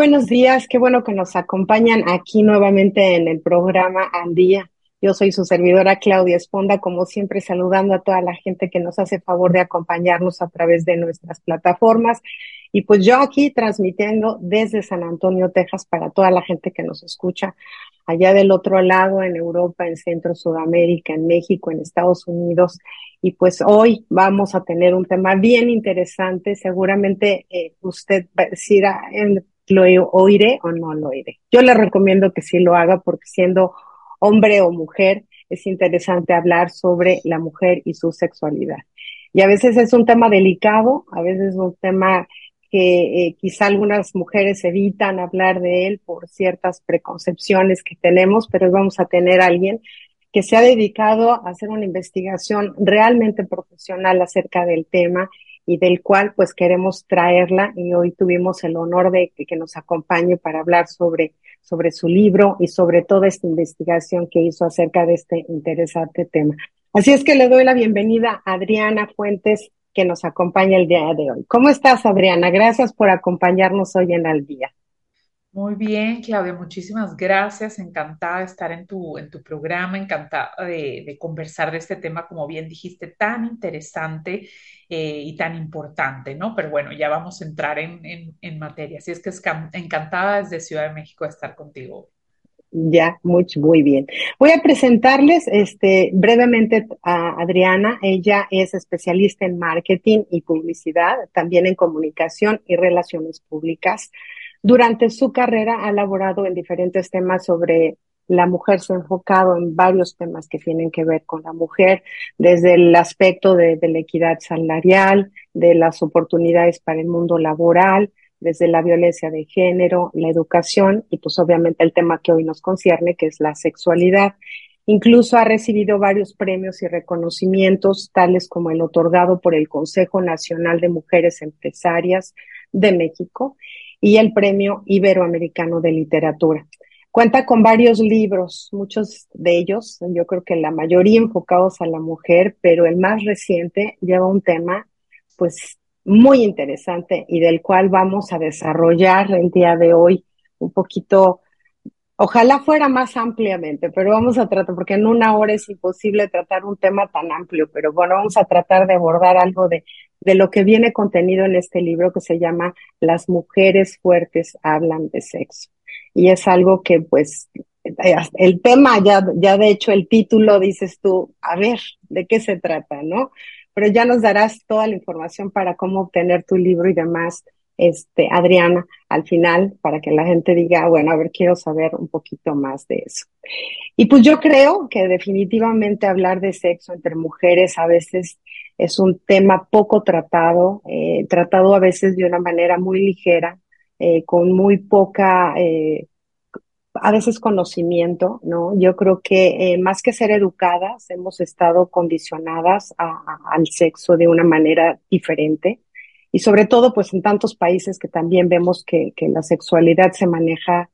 buenos días. Qué bueno que nos acompañan aquí nuevamente en el programa Al Día. Yo soy su servidora Claudia Esponda, como siempre saludando a toda la gente que nos hace favor de acompañarnos a través de nuestras plataformas. Y pues yo aquí transmitiendo desde San Antonio, Texas, para toda la gente que nos escucha allá del otro lado, en Europa, en Centro, Sudamérica, en México, en Estados Unidos. Y pues hoy vamos a tener un tema bien interesante. Seguramente eh, usted va a ¿lo oiré o no lo oiré? Yo le recomiendo que sí lo haga porque siendo hombre o mujer, es interesante hablar sobre la mujer y su sexualidad. Y a veces es un tema delicado, a veces es un tema que eh, quizá algunas mujeres evitan hablar de él por ciertas preconcepciones que tenemos, pero vamos a tener a alguien que se ha dedicado a hacer una investigación realmente profesional acerca del tema y del cual pues queremos traerla y hoy tuvimos el honor de que, nos acompañe para hablar sobre sobre su libro y sobre toda esta investigación que hizo acerca de este interesante tema. Así es que le doy la bienvenida a Adriana Fuentes, que nos acompaña el día de hoy. ¿Cómo estás, Adriana? Gracias por acompañarnos hoy en Al Día. Muy bien, Claudia, muchísimas gracias. Encantada de estar en tu, en tu programa, encantada de, conversar de este tema, como bien dijiste, tan interesante eh, y tan importante, ¿no? Pero bueno, ya vamos a entrar en, en, materia. Así es que es encantada desde Ciudad de México de estar contigo. Ya, muy, muy bien. Voy a presentarles este, brevemente a Adriana. Ella es especialista en marketing y publicidad, también en comunicación y relaciones públicas. Durante su carrera ha elaborado en diferentes temas sobre la mujer, se ha enfocado en varios temas que tienen que ver con la mujer, desde el aspecto de, la equidad salarial, de las oportunidades para el mundo laboral, desde la violencia de género, la educación y pues obviamente el tema que hoy nos concierne, que es la sexualidad. Incluso ha recibido varios premios y reconocimientos, tales como el otorgado por el Consejo Nacional de Mujeres Empresarias de México y el Premio Iberoamericano de Literatura. Cuenta con varios libros, muchos de ellos, yo creo que la mayoría enfocados a la mujer, pero el más reciente lleva un tema pues muy interesante y del cual vamos a desarrollar el día de hoy un poquito, ojalá fuera más ampliamente, pero vamos a tratar, porque en una hora es imposible tratar un tema tan amplio, pero bueno, vamos a tratar de abordar algo de de lo que viene contenido en este libro que se llama Las mujeres fuertes hablan de sexo. Y es algo que pues el tema ya, ya de hecho el título dices tú, a ver, ¿de qué se trata, no? Pero ya nos darás toda la información para cómo obtener tu libro y demás, este, Adriana, al final, para que la gente diga, bueno, a ver, quiero saber un poquito más de eso. Y pues yo creo que definitivamente hablar de sexo entre mujeres a veces es un tema poco tratado, eh, tratado a veces de una manera muy ligera, eh, con muy poca, eh, a veces conocimiento, ¿no? Yo creo que más que ser educadas, hemos estado condicionadas al sexo de una manera diferente. Y sobre todo, pues en tantos países que también vemos que, la sexualidad se maneja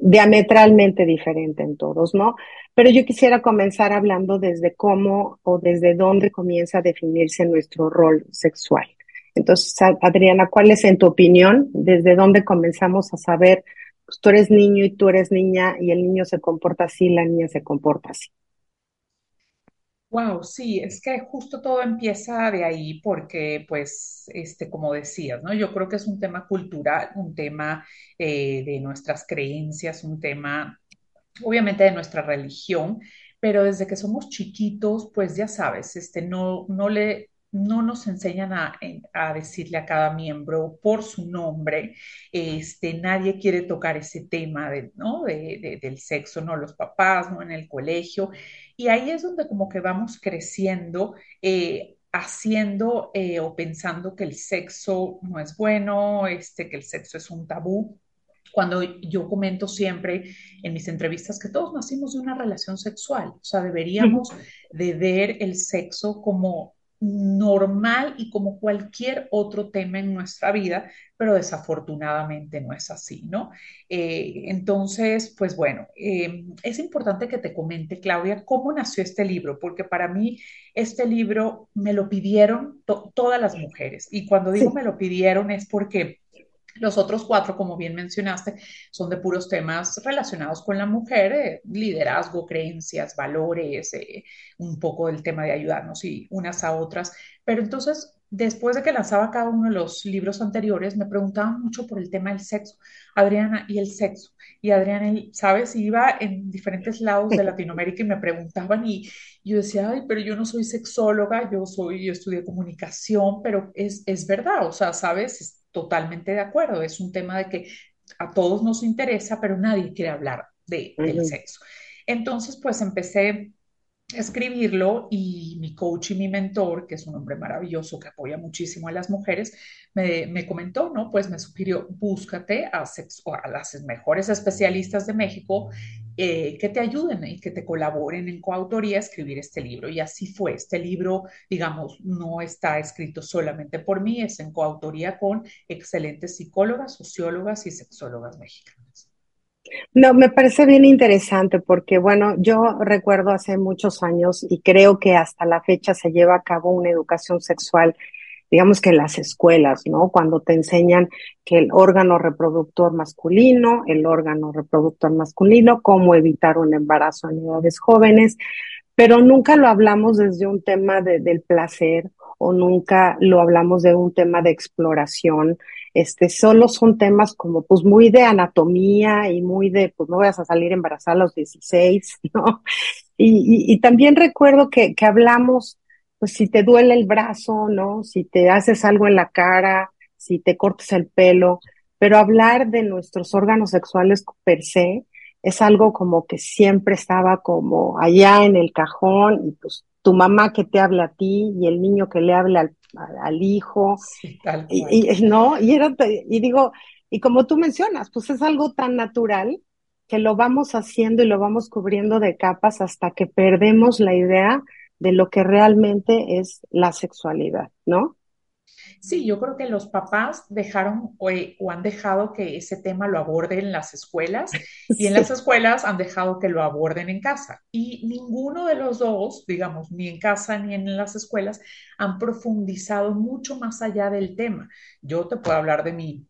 diametralmente diferente en todos, ¿no? Pero yo quisiera comenzar hablando desde cómo o desde dónde comienza a definirse nuestro rol sexual. Entonces, Adriana, ¿cuál es en tu opinión? ¿Desde dónde comenzamos a saber, pues tú eres niño y tú eres niña y el niño se comporta así, la niña se comporta así? Wow, sí, es que justo todo empieza de ahí porque, pues, este, como decías, ¿no? Yo creo que es un tema cultural, un tema eh, de nuestras creencias, un tema obviamente de nuestra religión, pero desde que somos chiquitos, pues ya sabes, este, no, no, le, no nos enseñan a, a, decirle a cada miembro por su nombre, este, nadie quiere tocar ese tema de, ¿no? de, del sexo, no los papás, no en el colegio, y ahí es donde como que vamos creciendo. Eh, haciendo eh, o pensando que el sexo no es bueno, este, que el sexo es un tabú, cuando yo comento siempre en mis entrevistas que todos nacimos de una relación sexual, o sea, deberíamos de ver el sexo como normal y como cualquier otro tema en nuestra vida, pero desafortunadamente no es así, ¿no? Eh, entonces, pues bueno, eh, es importante que te comente, Claudia, cómo nació este libro, porque para mí este libro me lo pidieron todas las mujeres y cuando digo me lo pidieron es porque los otros cuatro, como bien mencionaste, son de puros temas relacionados con la mujer, eh, liderazgo, creencias, valores, eh, un poco del tema de ayudarnos y unas a otras. Pero entonces, después de que lanzaba cada uno de los libros anteriores, me preguntaban mucho por el tema del sexo. Adriana, ¿y el sexo? Y Adriana, ¿sabes? Iba en diferentes lados de Latinoamérica y me preguntaban y yo decía, ay, pero yo no soy sexóloga, yo soy, yo estudié comunicación, pero es, es verdad, o sea, ¿sabes? Totalmente de acuerdo. Es un tema de que a todos nos interesa, pero nadie quiere hablar de, del sexo. Entonces, pues empecé escribirlo y mi coach y mi mentor, que es un hombre maravilloso que apoya muchísimo a las mujeres, me, me comentó, ¿no? Pues me sugirió, búscate a, a las mejores especialistas de México eh, que te ayuden y que te colaboren en coautoría a escribir este libro. Y así fue. Este libro, digamos, no está escrito solamente por mí, es en coautoría con excelentes psicólogas, sociólogas y sexólogas mexicanas. No, me parece bien interesante porque, bueno, yo recuerdo hace muchos años y creo que hasta la fecha se lleva a cabo una educación sexual, digamos que en las escuelas, ¿no? Cuando te enseñan que el órgano reproductor masculino, el órgano reproductor masculino, cómo evitar un embarazo en edades jóvenes, pero nunca lo hablamos desde un tema de, del placer o nunca lo hablamos de un tema de exploración este, solo son temas como pues muy de anatomía y muy de, pues no vayas a salir embarazada a los 16, ¿no? Y, y, también recuerdo que, que hablamos, pues si te duele el brazo, ¿no? Si te haces algo en la cara, si te cortas el pelo, pero hablar de nuestros órganos sexuales per se es algo como que siempre estaba como allá en el cajón y pues tu mamá que te habla a ti y el niño que le habla al al hijo. y, no, y, era, y digo, y como tú mencionas, pues es algo tan natural que lo vamos haciendo y lo vamos cubriendo de capas hasta que perdemos la idea de lo que realmente es la sexualidad, ¿no? Sí, yo creo que los papás dejaron o, han dejado que ese tema lo aborden en las escuelas y en las escuelas han dejado que lo aborden en casa. Y ninguno de los dos, digamos, ni en casa ni en las escuelas, han profundizado mucho más allá del tema. Yo te puedo hablar de mi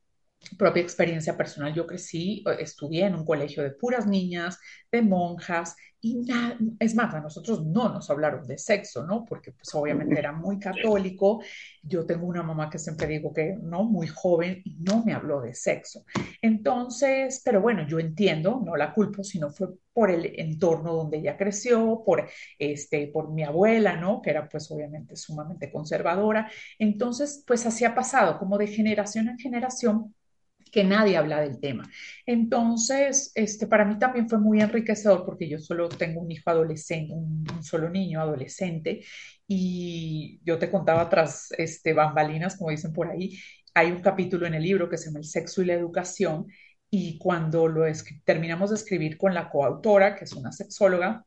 propia experiencia personal. Yo crecí, estudié en un colegio de puras niñas, de monjas, y nada, es más, a nosotros no nos hablaron de sexo, ¿no? Porque pues obviamente era muy católico. Yo tengo una mamá que siempre digo que, ¿no? Muy joven y no me habló de sexo. Entonces, pero bueno, yo entiendo, no la culpo, sino fue por el entorno donde ella creció, por, este, por mi abuela, ¿no? Que era pues obviamente sumamente conservadora. Entonces, pues así ha pasado, como de generación en generación que nadie habla del tema. Entonces, este, para mí también fue muy enriquecedor porque yo solo tengo un hijo adolescente, un, solo niño adolescente, y yo te contaba tras este, bambalinas, como dicen por ahí, hay un capítulo en el libro que se llama El sexo y la educación, y cuando lo terminamos de escribir con la coautora, que es una sexóloga,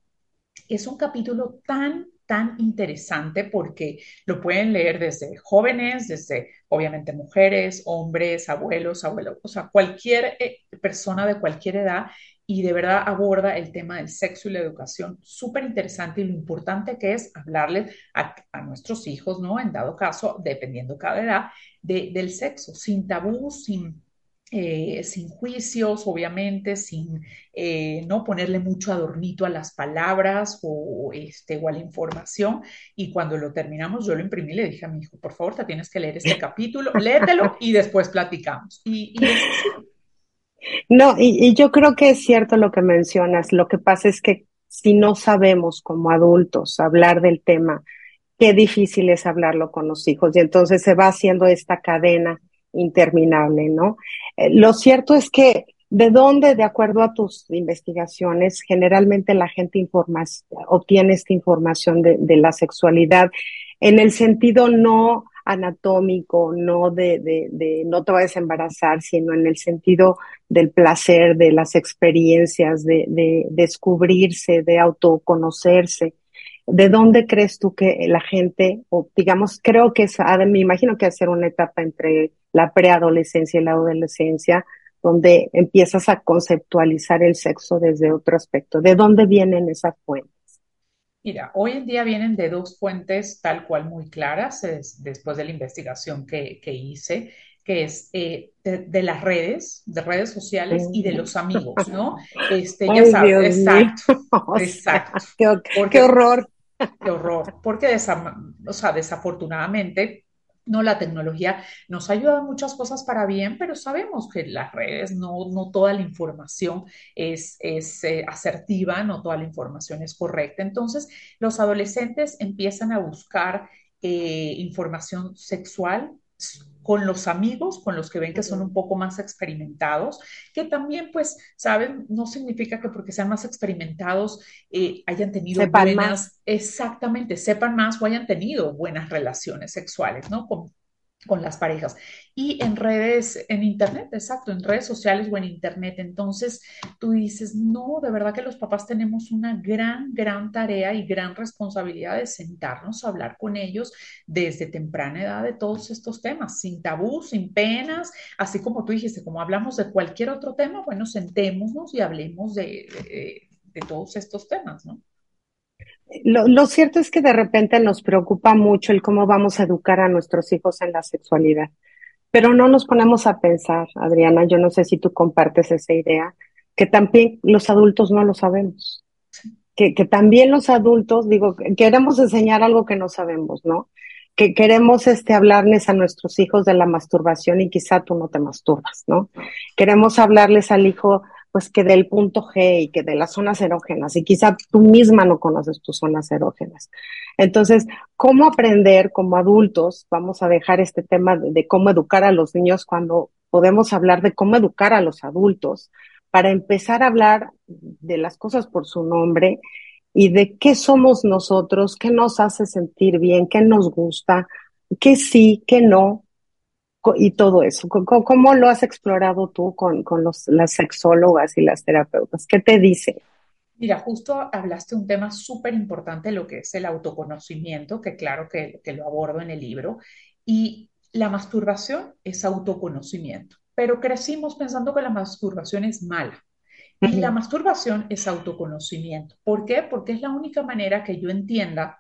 es un capítulo tan tan interesante porque lo pueden leer desde jóvenes, desde obviamente mujeres, hombres, abuelos, abuelos, o sea, cualquier eh, persona de cualquier edad y de verdad aborda el tema del sexo y la educación súper interesante y lo importante que es hablarles a, nuestros hijos, ¿no? En dado caso, dependiendo cada edad, de, del sexo, sin tabú, sin eh, sin juicios, obviamente, sin eh, no ponerle mucho adornito a las palabras o, este, o a la información. Y cuando lo terminamos, yo lo imprimí y le dije a mi hijo, por favor, te tienes que leer este capítulo, léetelo y después platicamos. Y, No, y, y yo creo que es cierto lo que mencionas. Lo que pasa es que si no sabemos como adultos hablar del tema, qué difícil es hablarlo con los hijos. Y entonces se va haciendo esta cadena interminable, ¿no? Eh, lo cierto es que de dónde, de acuerdo a tus investigaciones, generalmente la gente obtiene esta información de, la sexualidad en el sentido no anatómico, no de, de, de, no te vayas a embarazar, sino en el sentido del placer, de las experiencias, de descubrirse, de autoconocerse. ¿De dónde crees tú que la gente, o digamos, creo que es, me imagino que hacer una etapa entre la preadolescencia y la adolescencia, donde empiezas a conceptualizar el sexo desde otro aspecto. ¿De dónde vienen esas fuentes? Mira, hoy en día vienen de dos fuentes tal cual muy claras, después de la investigación que, hice, que es eh, de, las redes, de redes sociales y de los amigos, ¿no? Este, ya sabes, exacto, exacto. qué, horror. Qué horror, porque o sea, desafortunadamente no, la tecnología nos ayuda en muchas cosas para bien, pero sabemos que las redes, no, no toda la información es, es eh, asertiva, no toda la información es correcta. Entonces, los adolescentes empiezan a buscar eh, información sexual con los amigos, con los que ven que son un poco más experimentados, que también, pues, saben, no significa que porque sean más experimentados eh, hayan tenido buenas, exactamente, sepan más o hayan tenido buenas relaciones sexuales, ¿no? con las parejas. Y en redes, en Internet, exacto, en redes sociales o en Internet. Entonces tú dices, no, de verdad que los papás tenemos una gran, gran tarea y gran responsabilidad de sentarnos a hablar con ellos desde temprana edad de todos estos temas, sin tabú, sin penas, así como tú dijiste, como hablamos de cualquier otro tema, bueno, sentémonos y hablemos de, de, de todos estos temas, ¿no? Lo, cierto es que de repente nos preocupa mucho el cómo vamos a educar a nuestros hijos en la sexualidad, pero no nos ponemos a pensar, Adriana, yo no sé si tú compartes esa idea, que también los adultos no lo sabemos, que, que también los adultos, digo, queremos enseñar algo que no sabemos, ¿no? Que queremos este, hablarles a nuestros hijos de la masturbación y quizá tú no te masturbas, ¿no? Queremos hablarles al hijo pues que del punto G y que de las zonas erógenas, y quizá tú misma no conoces tus zonas erógenas. Entonces, ¿cómo aprender como adultos? Vamos a dejar este tema de, cómo educar a los niños cuando podemos hablar de cómo educar a los adultos para empezar a hablar de las cosas por su nombre y de qué somos nosotros, qué nos hace sentir bien, qué nos gusta, qué sí, qué no, y todo eso. ¿Cómo, lo has explorado tú con, con los, las sexólogas y las terapeutas? ¿Qué te dice? Mira, justo hablaste un tema súper importante, lo que es el autoconocimiento, que claro que, que lo abordo en el libro, y la masturbación es autoconocimiento, pero crecimos pensando que la masturbación es mala. Y la masturbación es autoconocimiento. ¿Por qué? Porque es la única manera que yo entienda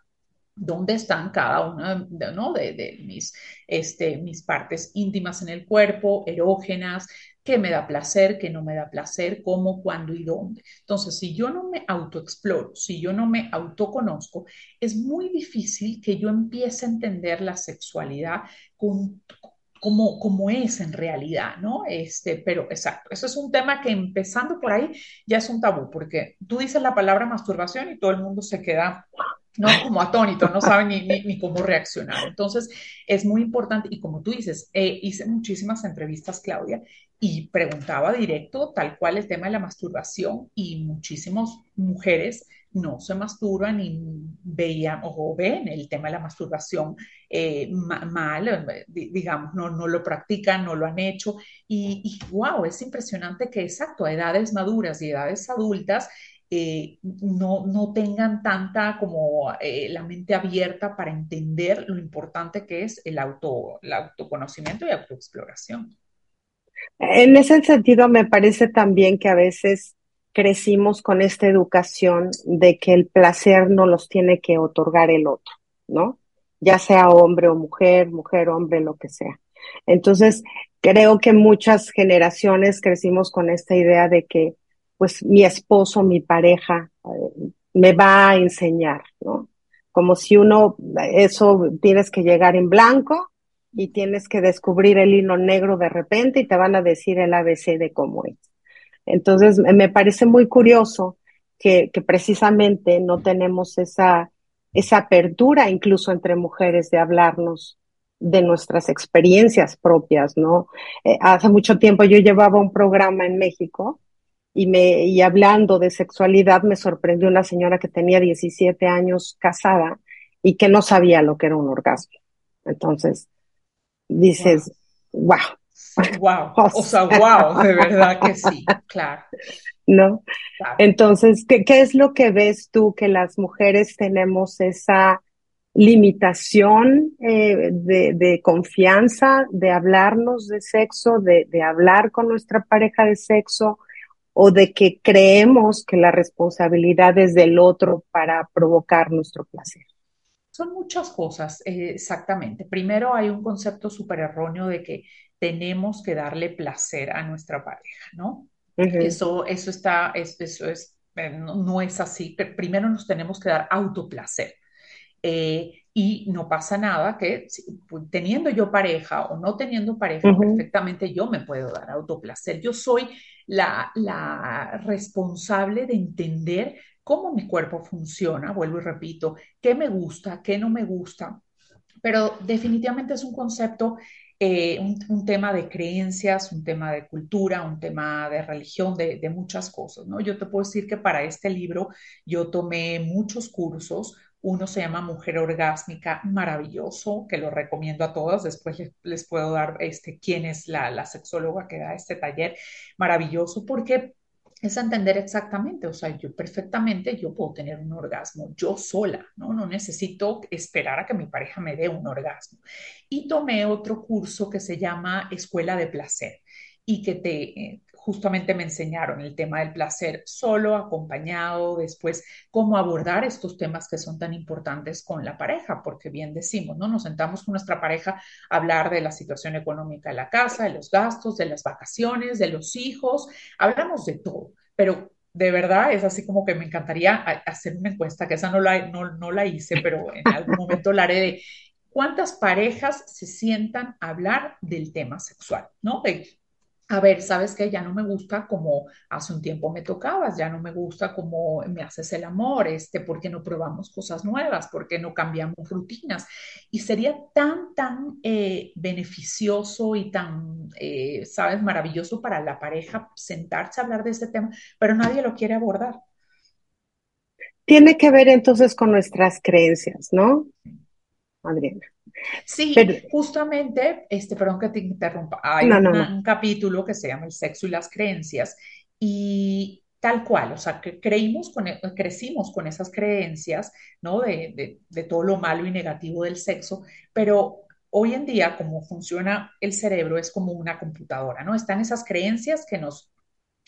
dónde están cada una de, mis, este, mis partes íntimas en el cuerpo, erógenas, qué me da placer, qué no me da placer, cómo, cuándo y dónde. Entonces, si yo no me autoexploro, si yo no me autoconozco, es muy difícil que yo empiece a entender la sexualidad con, como, como es en realidad, ¿no? Este, pero exacto, eso es un tema que empezando por ahí ya es un tabú, porque tú dices la palabra masturbación y todo el mundo se queda ¿no? Como atónito, no saben ni, ni, cómo reaccionar. Entonces, es muy importante, y como tú dices, eh, hice muchísimas entrevistas, Claudia, y preguntaba directo tal cual el tema de la masturbación, y muchísimas mujeres no se masturban y veían o ven el tema de la masturbación eh, mal, digamos, no, no lo practican, no lo han hecho. Y, y wow, es impresionante que exacto, a edades maduras y edades adultas, eh, no, no, tengan tanta como eh, la mente abierta para entender lo importante que es el, auto, el autoconocimiento y autoexploración. En ese sentido, me parece también que a veces crecimos con esta educación de que el placer no los tiene que otorgar el otro, ¿no? Ya sea hombre o mujer, mujer, hombre, lo que sea. Entonces, creo que muchas generaciones crecimos con esta idea de que pues mi esposo, mi pareja, eh, me va a enseñar, ¿no? Como si uno, eso tienes que llegar en blanco y tienes que descubrir el hilo negro de repente y te van a decir el ABC de cómo es. Entonces, me parece muy curioso que, precisamente no tenemos esa, esa apertura incluso entre mujeres de hablarnos de nuestras experiencias propias, ¿no? Eh, hace mucho tiempo yo llevaba un programa en México y, me, y hablando de sexualidad me sorprendió una señora que tenía 17 años casada y que no sabía lo que era un orgasmo. Entonces, dices, wow, Wow, o sea, wow, de verdad que sí, claro. ¿No? Entonces, ¿qué, ¿qué es lo que ves tú que las mujeres tenemos esa limitación eh, de, de, confianza, de hablarnos de sexo, de, de, hablar con nuestra pareja de sexo, o de que creemos que la responsabilidad es del otro para provocar nuestro placer. Son muchas cosas, eh, exactamente. Primero hay un concepto súper erróneo de que tenemos que darle placer a nuestra pareja, ¿no? Eso, eso está, eso, es, eh, no, no, es así. Primero nos tenemos que dar autoplacer. Eh, y no pasa nada que teniendo yo pareja o no teniendo pareja, perfectamente yo me puedo dar autoplacer. Yo soy la, la responsable de entender cómo mi cuerpo funciona, vuelvo y repito, qué me gusta, qué no me gusta, pero definitivamente es un concepto, eh, un, un, tema de creencias, un tema de cultura, un tema de religión, de, de, muchas cosas, ¿no? Yo te puedo decir que para este libro yo tomé muchos cursos, uno se llama Mujer Orgásmica, maravilloso, que lo recomiendo a todas. Después les, puedo dar este, quién es la, la sexóloga que da este taller. Maravilloso porque es entender exactamente, o sea, yo perfectamente, yo puedo tener un orgasmo yo sola, ¿no? No necesito esperar a que mi pareja me dé un orgasmo. Y tomé otro curso que se llama Escuela de Placer y que te, eh, justamente me enseñaron el tema del placer solo, acompañado, después cómo abordar estos temas que son tan importantes con la pareja, porque bien decimos, ¿no? Nos sentamos con nuestra pareja a hablar de la situación económica de la casa, de los gastos, de las vacaciones, de los hijos, hablamos de todo, pero de verdad es así como que me encantaría hacer una encuesta, que esa no la, no, no la hice, pero en algún momento la haré de cuántas parejas se sientan a hablar del tema sexual, ¿no? A ver, sabes que ya no me gusta como hace un tiempo me tocabas, ya no me gusta como me haces el amor, este, ¿por qué no probamos cosas nuevas? ¿Por qué no cambiamos rutinas? Y sería tan, tan eh, beneficioso y tan, eh, sabes, maravilloso para la pareja sentarse a hablar de este tema, pero nadie lo quiere abordar. Tiene que ver entonces con nuestras creencias, ¿no? Adriana. Sí, justamente, este, perdón que te interrumpa, hay un capítulo que se llama El sexo y las creencias y tal cual, o sea, que creímos con, e, crecimos con esas creencias, ¿no? De, de, de todo lo malo y negativo del sexo, pero hoy en día, como funciona el cerebro, es como una computadora, ¿no? Están esas creencias que nos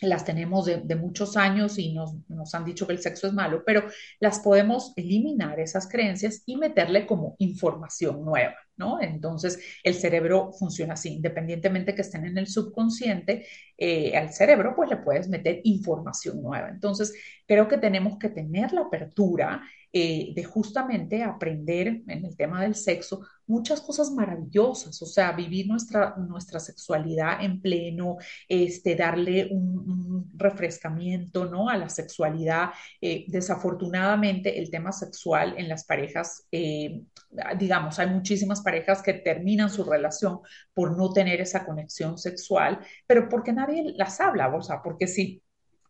las tenemos de, muchos años y nos, nos, han dicho que el sexo es malo, pero las podemos eliminar esas creencias y meterle como información nueva, Entonces, el cerebro funciona así, independientemente que estén en el subconsciente, eh, al cerebro pues le puedes meter información nueva. Entonces, creo que tenemos que tener la apertura eh, de justamente aprender en el tema del sexo muchas cosas maravillosas, o sea, vivir nuestra, nuestra sexualidad en pleno, este, darle un, un refrescamiento ¿no? a la sexualidad. Eh, desafortunadamente, el tema sexual en las parejas, eh, digamos, hay muchísimas parejas que terminan su relación por no tener esa conexión sexual, pero porque nadie las habla, o sea, porque si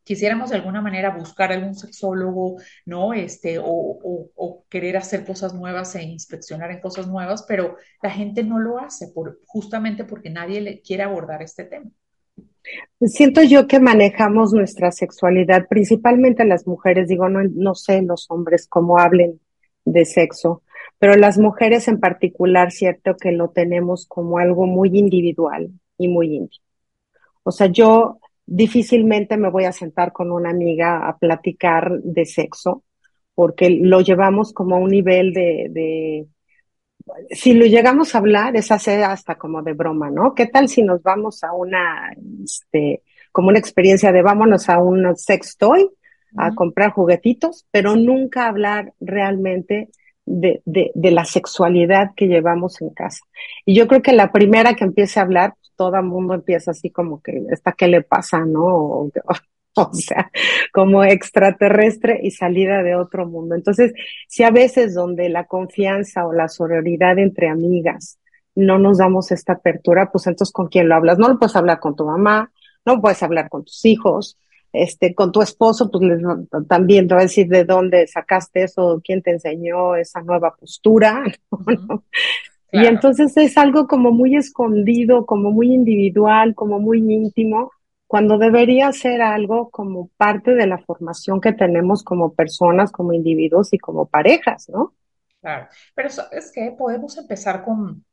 quisiéramos de alguna manera buscar algún sexólogo, ¿no? Este, o, querer hacer cosas nuevas e inspeccionar en cosas nuevas, pero la gente no lo hace por, justamente porque nadie le quiere abordar este tema. Siento yo que manejamos nuestra sexualidad, principalmente las mujeres, digo, no, no sé los hombres cómo hablen de sexo, pero las mujeres en particular, cierto que lo tenemos como algo muy individual y muy íntimo. O sea, yo difícilmente me voy a sentar con una amiga a platicar de sexo, porque lo llevamos como a un nivel de, de si lo llegamos a hablar, es hacer hasta como de broma, ¿no? ¿Qué tal si nos vamos a una, este, como una experiencia de vámonos a un sex toy, a uh -huh. comprar juguetitos, pero nunca hablar realmente de, de, de, la sexualidad que llevamos en casa. Y yo creo que la primera que empiece a hablar, pues, todo el mundo empieza así como que, ¿esta qué le pasa, no? O, o, sea, como extraterrestre y salida de otro mundo. Entonces, si a veces donde la confianza o la sororidad entre amigas no nos damos esta apertura, pues entonces con quién lo hablas? No lo puedes hablar con tu mamá, no puedes hablar con tus hijos, este, con tu esposo, pues les, también te va a decir de dónde sacaste eso, quién te enseñó esa nueva postura, ¿no? Y entonces es algo como muy escondido, como muy individual, como muy íntimo, cuando debería ser algo como parte de la formación que tenemos como personas, como individuos y como parejas, ¿no? Claro, pero es que podemos empezar con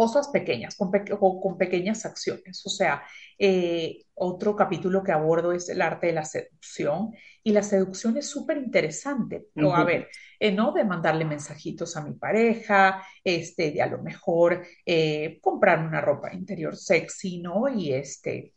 cosas pequeñas, con, con pequeñas acciones. O sea, eh, otro capítulo que abordo es el arte de la seducción y la seducción es súper interesante. O a ver, eh, ¿no? De mandarle mensajitos a mi pareja, este, de a lo mejor eh, comprar una ropa interior sexy, ¿no? Y este,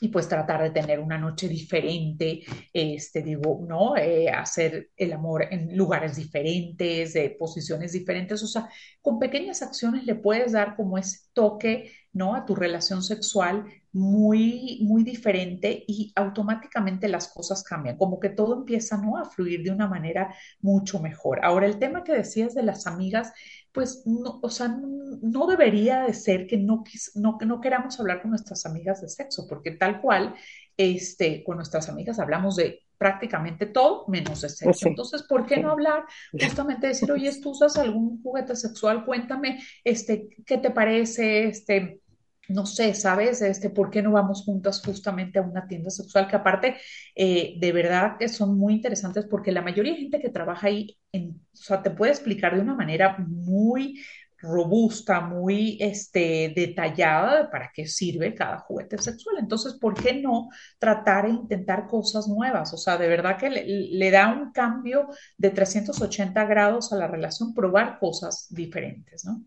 y pues tratar de tener una noche diferente, este, digo, ¿no? Eh, hacer el amor en lugares diferentes, de posiciones diferentes, o sea, con pequeñas acciones le puedes dar como ese toque, ¿no? A tu relación sexual muy, muy diferente y automáticamente las cosas cambian, como que todo empieza, ¿no? A fluir de una manera mucho mejor. Ahora, el tema que decías de las amigas, pues, no, o sea, no debería de ser que no, no, no queramos hablar con nuestras amigas de sexo, porque tal cual, este, con nuestras amigas hablamos de prácticamente todo menos de sexo. Entonces, ¿por qué no hablar? Justamente decir, oye, ¿tú usas algún juguete sexual? Cuéntame, este, ¿qué te parece? Este, no sé, ¿sabes? Este, ¿por qué no vamos juntas justamente a una tienda sexual? Que aparte, eh, de verdad que son muy interesantes porque la mayoría de gente que trabaja ahí, en, o sea, te puede explicar de una manera muy robusta, muy este, detallada de para qué sirve cada juguete sexual. Entonces, ¿por qué no tratar e intentar cosas nuevas? O sea, de verdad que le, le da un cambio de 380 grados a la relación, probar cosas diferentes, ¿no?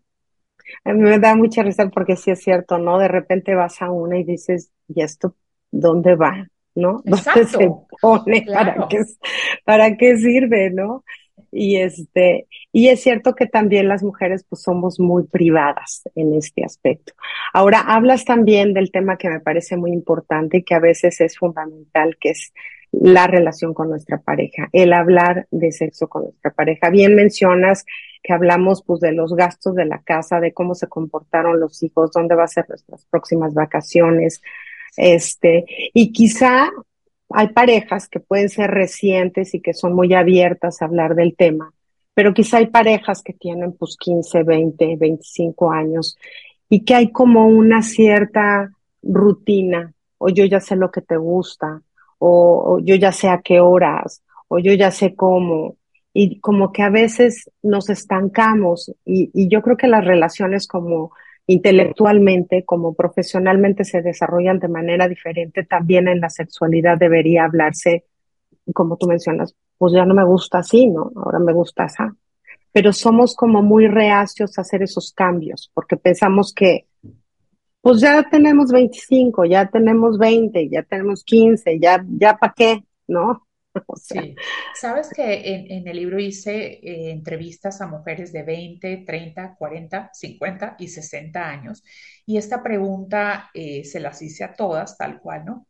A mí me da mucha risa porque sí es cierto, ¿no? De repente vas a una y dices, ¿y esto dónde va? ¿No? ¿Dónde se pone? ¿Para, qué, ¿Para qué sirve? ¿No? Y este, y es cierto que también las mujeres pues somos muy privadas en este aspecto. Ahora hablas también del tema que me parece muy importante y que a veces es fundamental, que es la relación con nuestra pareja, el hablar de sexo con nuestra pareja. Bien mencionas que hablamos pues de los gastos de la casa, de cómo se comportaron los hijos, dónde va a ser nuestras próximas vacaciones, este, y quizá hay parejas que pueden ser recientes y que son muy abiertas a hablar del tema, pero quizá hay parejas que tienen pues 15, 20, 25 años y que hay como una cierta rutina, o yo ya sé lo que te gusta, o, yo ya sé a qué horas, o yo ya sé cómo, y como que a veces nos estancamos y, y yo creo que las relaciones como intelectualmente como profesionalmente se desarrollan de manera diferente, también en la sexualidad debería hablarse, como tú mencionas, pues ya no me gusta así, ¿no? Ahora me gusta así. Pero somos como muy reacios a hacer esos cambios, porque pensamos que, pues ya tenemos 25, ya tenemos 20, ya tenemos 15, ya, ya para qué, ¿no? Sí, sabes que en, el libro hice eh, entrevistas a mujeres de 20, 30, 40, 50 y 60 años y esta pregunta eh, se las hice a todas tal cual, ¿no?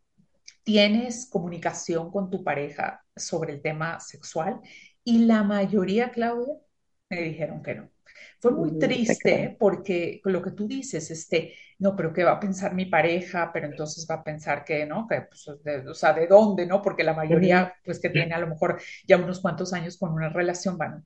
¿Tienes comunicación con tu pareja sobre el tema sexual? Y la mayoría, Claudia, me dijeron que no. Fue muy mm, triste porque lo que tú dices, este, no, pero ¿qué va a pensar mi pareja? Pero entonces va a pensar que, ¿no? Que, pues, o sea, ¿de dónde, no? Porque la mayoría, pues, que tiene a lo mejor ya unos cuantos años con una relación, van,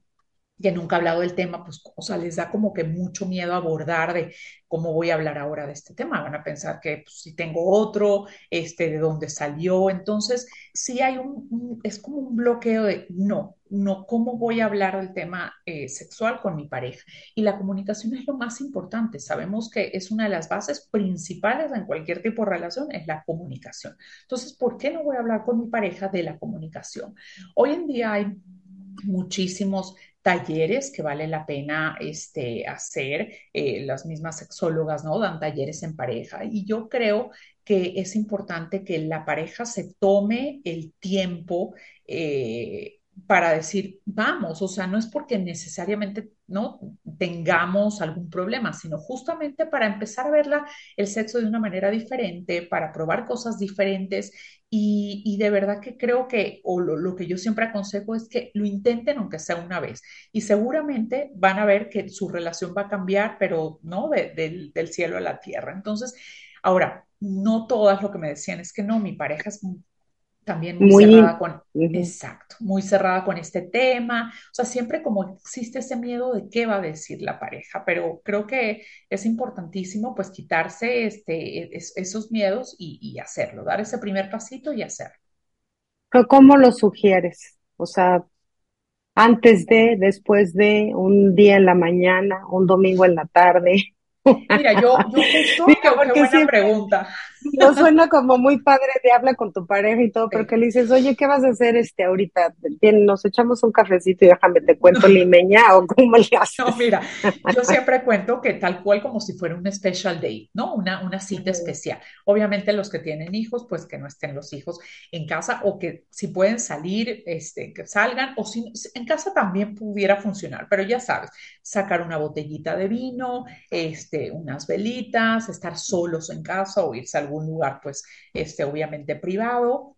que nunca ha hablado del tema, pues, o sea, les da como que mucho miedo abordar de cómo voy a hablar ahora de este tema. Van a pensar que pues, si tengo otro, este, de dónde salió. Entonces, sí hay un, es como un bloqueo de no, no, ¿cómo voy a hablar del tema eh, sexual con mi pareja? Y la comunicación es lo más importante. Sabemos que es una de las bases principales en cualquier tipo de relación, es la comunicación. Entonces, ¿por qué no voy a hablar con mi pareja de la comunicación? Hoy en día hay muchísimos talleres que vale la pena este, hacer. Eh, las mismas sexólogas, ¿no? Dan talleres en pareja. Y yo creo que es importante que la pareja se tome el tiempo. Eh, para decir, vamos, o sea, no es porque necesariamente no tengamos algún problema, sino justamente para empezar a ver el sexo de una manera diferente, para probar cosas diferentes. Y, de verdad que creo que, o lo, que yo siempre aconsejo es que lo intenten aunque sea una vez. Y seguramente van a ver que su relación va a cambiar, pero no del cielo a la tierra. Entonces, ahora, no todas lo que me decían es que no, mi pareja es también muy, cerrada con, exacto, muy cerrada con este tema, o sea, siempre como existe ese miedo de qué va a decir la pareja, pero creo que es importantísimo pues quitarse este, esos miedos y, y hacerlo, dar ese primer pasito y hacerlo. ¿Cómo lo sugieres? O sea, antes de, después de, un día en la mañana, un domingo en la tarde. Mira, yo, yo justo, qué buena pregunta. No suena como muy padre de habla con tu pareja y todo, pero que le dices, oye, ¿qué vas a hacer este ahorita? nos echamos un cafecito y déjame te cuento limeña o cómo le haces. No, mira, yo siempre cuento que tal cual como si fuera un special day, ¿no? Una, una cita especial. Obviamente los que tienen hijos, pues que no estén los hijos en casa o que si pueden salir, este, que salgan o si en casa también pudiera funcionar, pero ya sabes, sacar una botellita de vino, este, unas velitas, estar solos en casa o irse a algún lugar, pues, este, obviamente privado,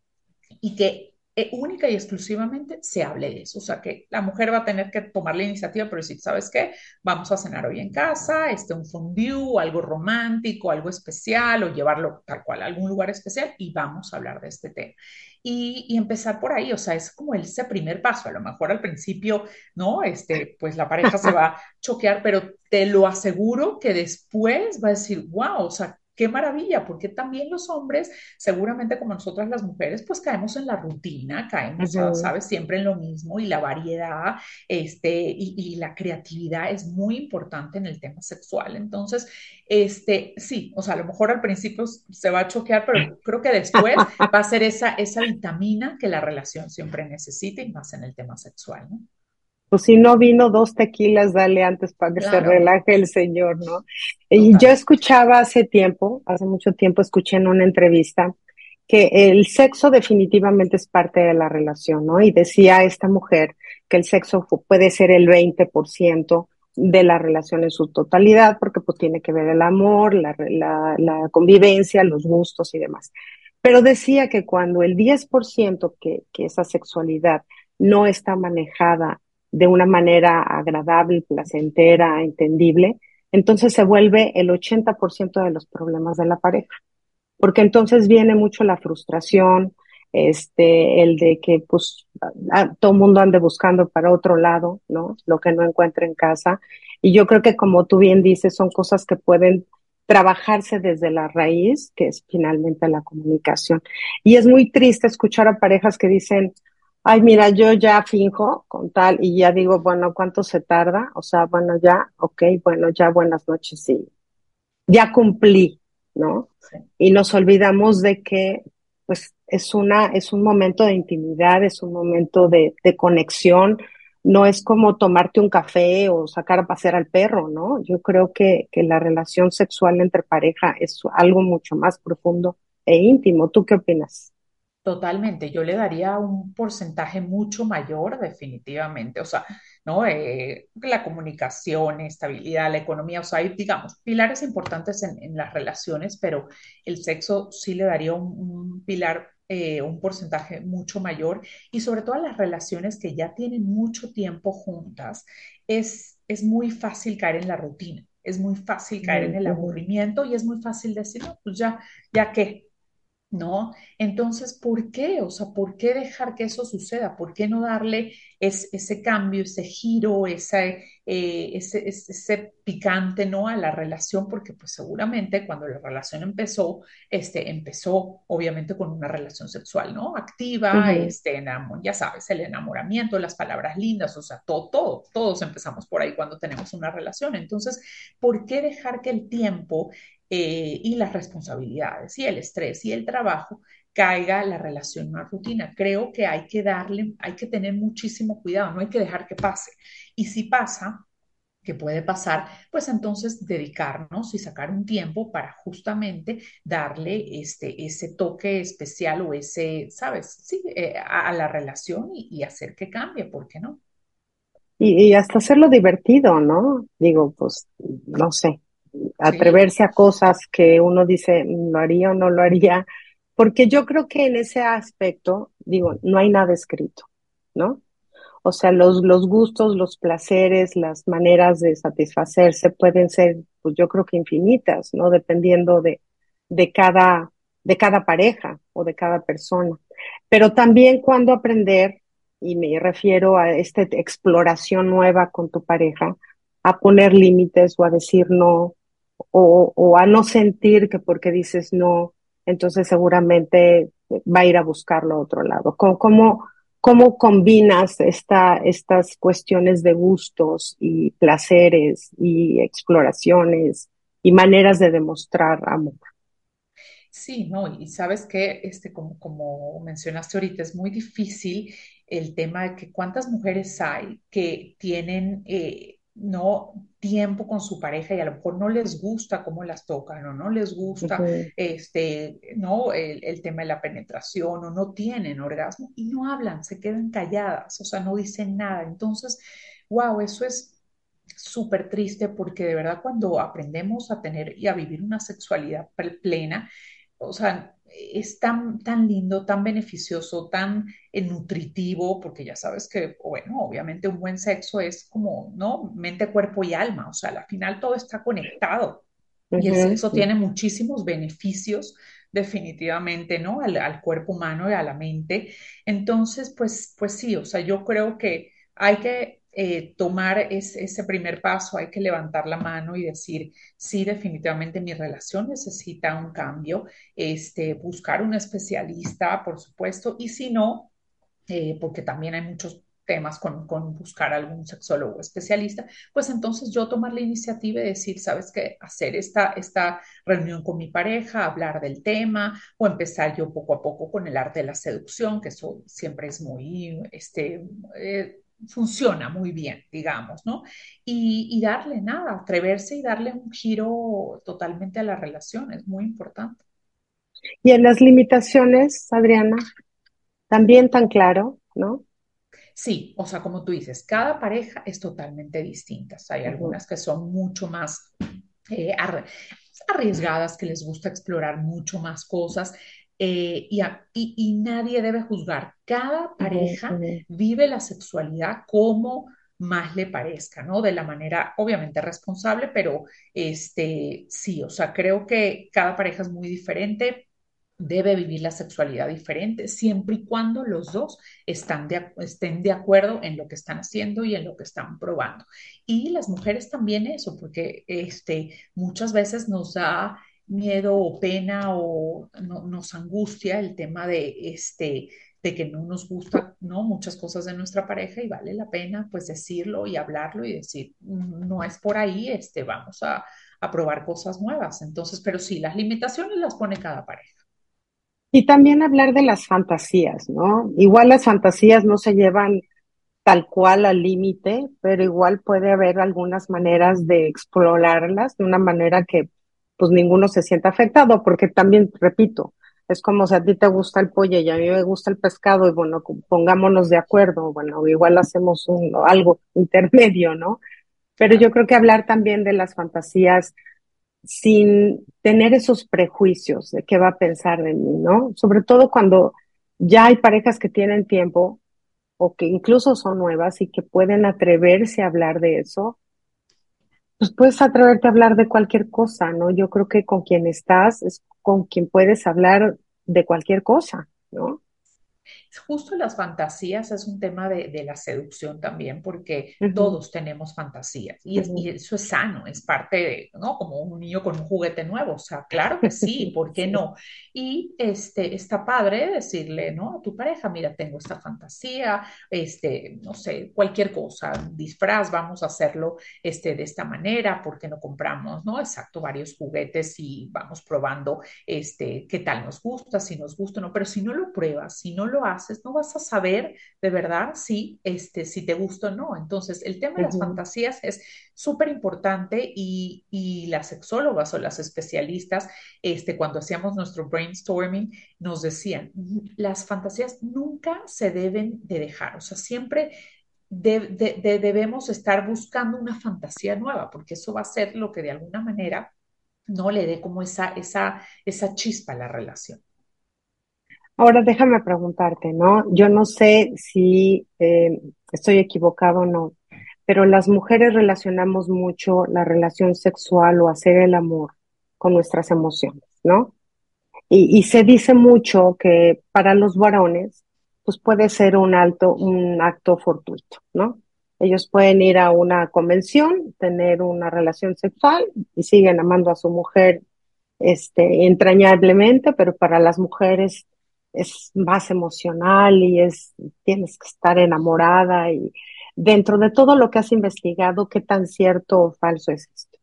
y que eh, única y exclusivamente se hable de eso. O sea, que la mujer va a tener que tomar la iniciativa, pero decir, ¿sabes qué? Vamos a cenar hoy en casa, este, un fondue, algo romántico, algo especial, o llevarlo tal cual a algún lugar especial, y vamos a hablar de este tema. Y, y, empezar por ahí, o sea, es como ese primer paso, a lo mejor al principio, ¿no? Este, pues la pareja se va a choquear, pero te lo aseguro que después va a decir, wow, o sea, qué maravilla, porque también los hombres, seguramente como nosotras las mujeres, pues caemos en la rutina, caemos, sabes, siempre en lo mismo y la variedad este, y, y, la creatividad es muy importante en el tema sexual. Entonces, este, sí, o sea, a lo mejor al principio se va a choquear, pero creo que después va a ser esa, esa vitamina que la relación siempre necesita y más en el tema sexual, ¿no? Pues si no vino dos tequilas, dale antes para que se relaje el señor, ¿no? Y yo escuchaba hace tiempo, hace mucho tiempo escuché en una entrevista que el sexo definitivamente es parte de la relación, ¿no? Y decía esta mujer que el sexo puede ser el 20% de la relación en su totalidad, porque pues tiene que ver el amor, la, la, la convivencia, los gustos y demás. Pero decía que cuando el 10% que, que esa sexualidad no está manejada de una manera agradable, placentera, entendible, entonces se vuelve el 80% de los problemas de la pareja. Porque entonces viene mucho la frustración, este, el de que pues todo el mundo ande buscando para otro lado, ¿no? Lo que no encuentra en casa. Y yo creo que como tú bien dices, son cosas que pueden trabajarse desde la raíz, que es finalmente la comunicación. Y es muy triste escuchar a parejas que dicen, Ay, mira, yo ya finjo con tal y ya digo, bueno, ¿cuánto se tarda? O sea, bueno, ya, ok, bueno, ya buenas noches, sí. Ya cumplí, ¿no? Y nos olvidamos de que, pues, es una, es un momento de intimidad, es un momento de, de conexión, no es como tomarte un café o sacar a pasear al perro, ¿no? Yo creo que, que la relación sexual entre pareja es algo mucho más profundo e íntimo. ¿Tú qué opinas? Totalmente, yo le daría un porcentaje mucho mayor definitivamente, o sea, ¿no? Eh, la comunicación, estabilidad, la economía, o sea, hay, digamos, pilares importantes en, las relaciones, pero el sexo sí le daría un, pilar, eh, un porcentaje mucho mayor y sobre todo las relaciones que ya tienen mucho tiempo juntas, es, es muy fácil caer en la rutina. Es muy fácil caer en el aburrimiento y es muy fácil decir, no, pues ya, ya que, ¿no? Entonces, ¿por qué? O sea, ¿por qué dejar que eso suceda? ¿Por qué no darle ese cambio, ese giro, ese, eh, ese, ese, picante, ¿no? A la relación, porque pues seguramente cuando la relación empezó, este, empezó obviamente con una relación sexual, ¿no? Activa, este, ya sabes, el enamoramiento, las palabras lindas, o sea, todo, todo, todos empezamos por ahí cuando tenemos una relación. Entonces, ¿por qué dejar que el tiempo eh, y las responsabilidades y el estrés y el trabajo, caiga la relación en una rutina. Creo que hay que darle, hay que tener muchísimo cuidado, no hay que dejar que pase. Y si pasa, que puede pasar, pues entonces dedicarnos y sacar un tiempo para justamente darle este, ese toque especial o ese, ¿sabes? Sí, eh, a, la relación y, hacer que cambie, ¿por qué no? Y, y, hasta hacerlo divertido, ¿no? Digo, pues, no sé, atreverse a cosas que uno dice, lo haría o no lo haría, porque yo creo que en ese aspecto, digo, no hay nada escrito, ¿no? O sea, los, los gustos, los placeres, las maneras de satisfacerse pueden ser, pues yo creo que infinitas, ¿no? Dependiendo de, de cada, de cada pareja o de cada persona. pero también cuando aprender, y me refiero a esta exploración nueva con tu pareja, a poner límites o a decir no, o, o a no sentir que porque dices no, entonces seguramente va a ir a buscarlo a otro lado. ¿Cómo, cómo combinas esta, estas cuestiones de gustos y placeres y exploraciones y maneras de demostrar amor? Sí, no, y sabes que, este, como, como mencionaste ahorita, es muy difícil el tema de que cuántas mujeres hay que tienen eh, no tiempo con su pareja y a lo mejor no les gusta cómo las tocan o no les gusta este, no, el, tema de la penetración o no tienen orgasmo y no hablan, se quedan calladas, o sea, no dicen nada. Entonces, wow, eso es súper triste porque de verdad cuando aprendemos a tener y a vivir una sexualidad plena, o sea, es tan, tan lindo, tan beneficioso, tan eh, nutritivo, porque ya sabes que, bueno, obviamente un buen sexo es como, ¿no? Mente, cuerpo y alma, o sea, al final todo está conectado. Y el sexo tiene muchísimos beneficios, definitivamente, ¿no? Al, al, cuerpo humano y a la mente. Entonces, pues, pues sí, o sea, yo creo que hay que eh, tomar ese primer paso, hay que levantar la mano y decir, sí, definitivamente mi relación necesita un cambio, este, buscar un especialista, por supuesto, y si no, eh, porque también hay muchos temas con, con, buscar algún sexólogo especialista, pues entonces yo tomar la iniciativa y decir, sabes qué, hacer esta, esta reunión con mi pareja, hablar del tema o empezar yo poco a poco con el arte de la seducción, que eso siempre es muy, este, eh, funciona muy bien, digamos, ¿no? Y, darle nada, atreverse y darle un giro totalmente a la relación es muy importante. Y en las limitaciones, Adriana, también tan claro, ¿no? Sí, o sea, como tú dices, cada pareja es totalmente distinta. Hay algunas que son mucho más eh, arriesgadas, que les gusta explorar mucho más cosas. Eh, y, nadie debe juzgar. Cada pareja vive la sexualidad como más le parezca, ¿no? De la manera obviamente responsable, pero este, sí, o sea, creo que cada pareja es muy diferente, debe vivir la sexualidad diferente, siempre y cuando los dos están estén de acuerdo en lo que están haciendo y en lo que están probando. Y las mujeres también eso, porque este, muchas veces nos da miedo o pena o nos angustia el tema de este de que no nos gusta no muchas cosas de nuestra pareja y vale la pena pues decirlo y hablarlo y decir mm, no es por ahí este vamos a, a probar cosas nuevas entonces pero sí las limitaciones las pone cada pareja. Y también hablar de las fantasías no igual las fantasías no se llevan tal cual al límite pero igual puede haber algunas maneras de explorarlas de una manera que pues ninguno se siente afectado, porque también, repito, es como si a ti te gusta el pollo y a mí me gusta el pescado, y bueno, pongámonos de acuerdo, bueno, igual hacemos un, algo intermedio, ¿no? Pero yo creo que hablar también de las fantasías sin tener esos prejuicios de qué va a pensar de mí, ¿no? Sobre todo cuando ya hay parejas que tienen tiempo o que incluso son nuevas y que pueden atreverse a hablar de eso, pues puedes atreverte a hablar de cualquier cosa, ¿no? Yo creo que con quien estás es con quien puedes hablar de cualquier cosa, ¿no? Justo las fantasías es un tema de, la seducción también, porque todos tenemos fantasías y, eso es sano, es parte de, ¿no? Como un niño con un juguete nuevo, o sea, claro que sí, ¿por qué no? Y este, está padre decirle, ¿no? A tu pareja, mira, tengo esta fantasía, este, no sé, cualquier cosa, disfraz, vamos a hacerlo este, de esta manera, ¿por qué no compramos, ¿no? Exacto, varios juguetes y vamos probando, este, qué tal nos gusta, si nos gusta o no, pero si no lo pruebas, si no lo haces, no vas a saber de verdad si, este, si te gusta o no. Entonces, el tema de las fantasías es súper importante y, y, las sexólogas o las especialistas, este, cuando hacíamos nuestro brainstorming, nos decían, las fantasías nunca se deben de dejar, o sea, siempre debemos estar buscando una fantasía nueva, porque eso va a ser lo que de alguna manera no le dé como esa, esa, esa chispa a la relación. Ahora déjame preguntarte, ¿no? Yo no sé si eh, estoy equivocado o no, pero las mujeres relacionamos mucho la relación sexual o hacer el amor con nuestras emociones, ¿no? Y, se dice mucho que para los varones, pues puede ser un alto, un acto fortuito, ¿no? Ellos pueden ir a una convención, tener una relación sexual y siguen amando a su mujer este, entrañablemente, pero para las mujeres es más emocional y es, tienes que estar enamorada y dentro de todo lo que has investigado, ¿qué tan cierto o falso es esto?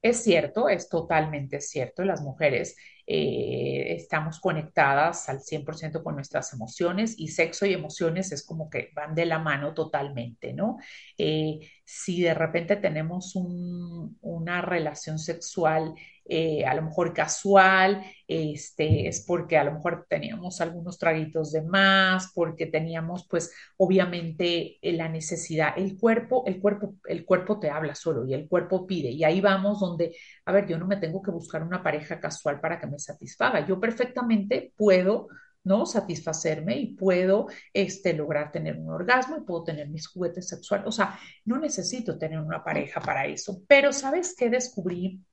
Es cierto, es totalmente cierto. Las mujeres eh, estamos conectadas al 100% con nuestras emociones y sexo y emociones es como que van de la mano totalmente, ¿no? Eh, si de repente tenemos una relación sexual eh, a lo mejor casual, este, es porque a lo mejor teníamos algunos traguitos de más, porque teníamos pues obviamente la necesidad, el cuerpo, el cuerpo, el cuerpo te habla solo y el cuerpo pide y ahí vamos donde, a ver, yo no me tengo que buscar una pareja casual para que me satisfaga, yo perfectamente puedo ¿no? Satisfacerme y puedo este, lograr tener un orgasmo y puedo tener mis juguetes sexuales. O sea, no necesito tener una pareja para eso. Pero ¿sabes qué descubrí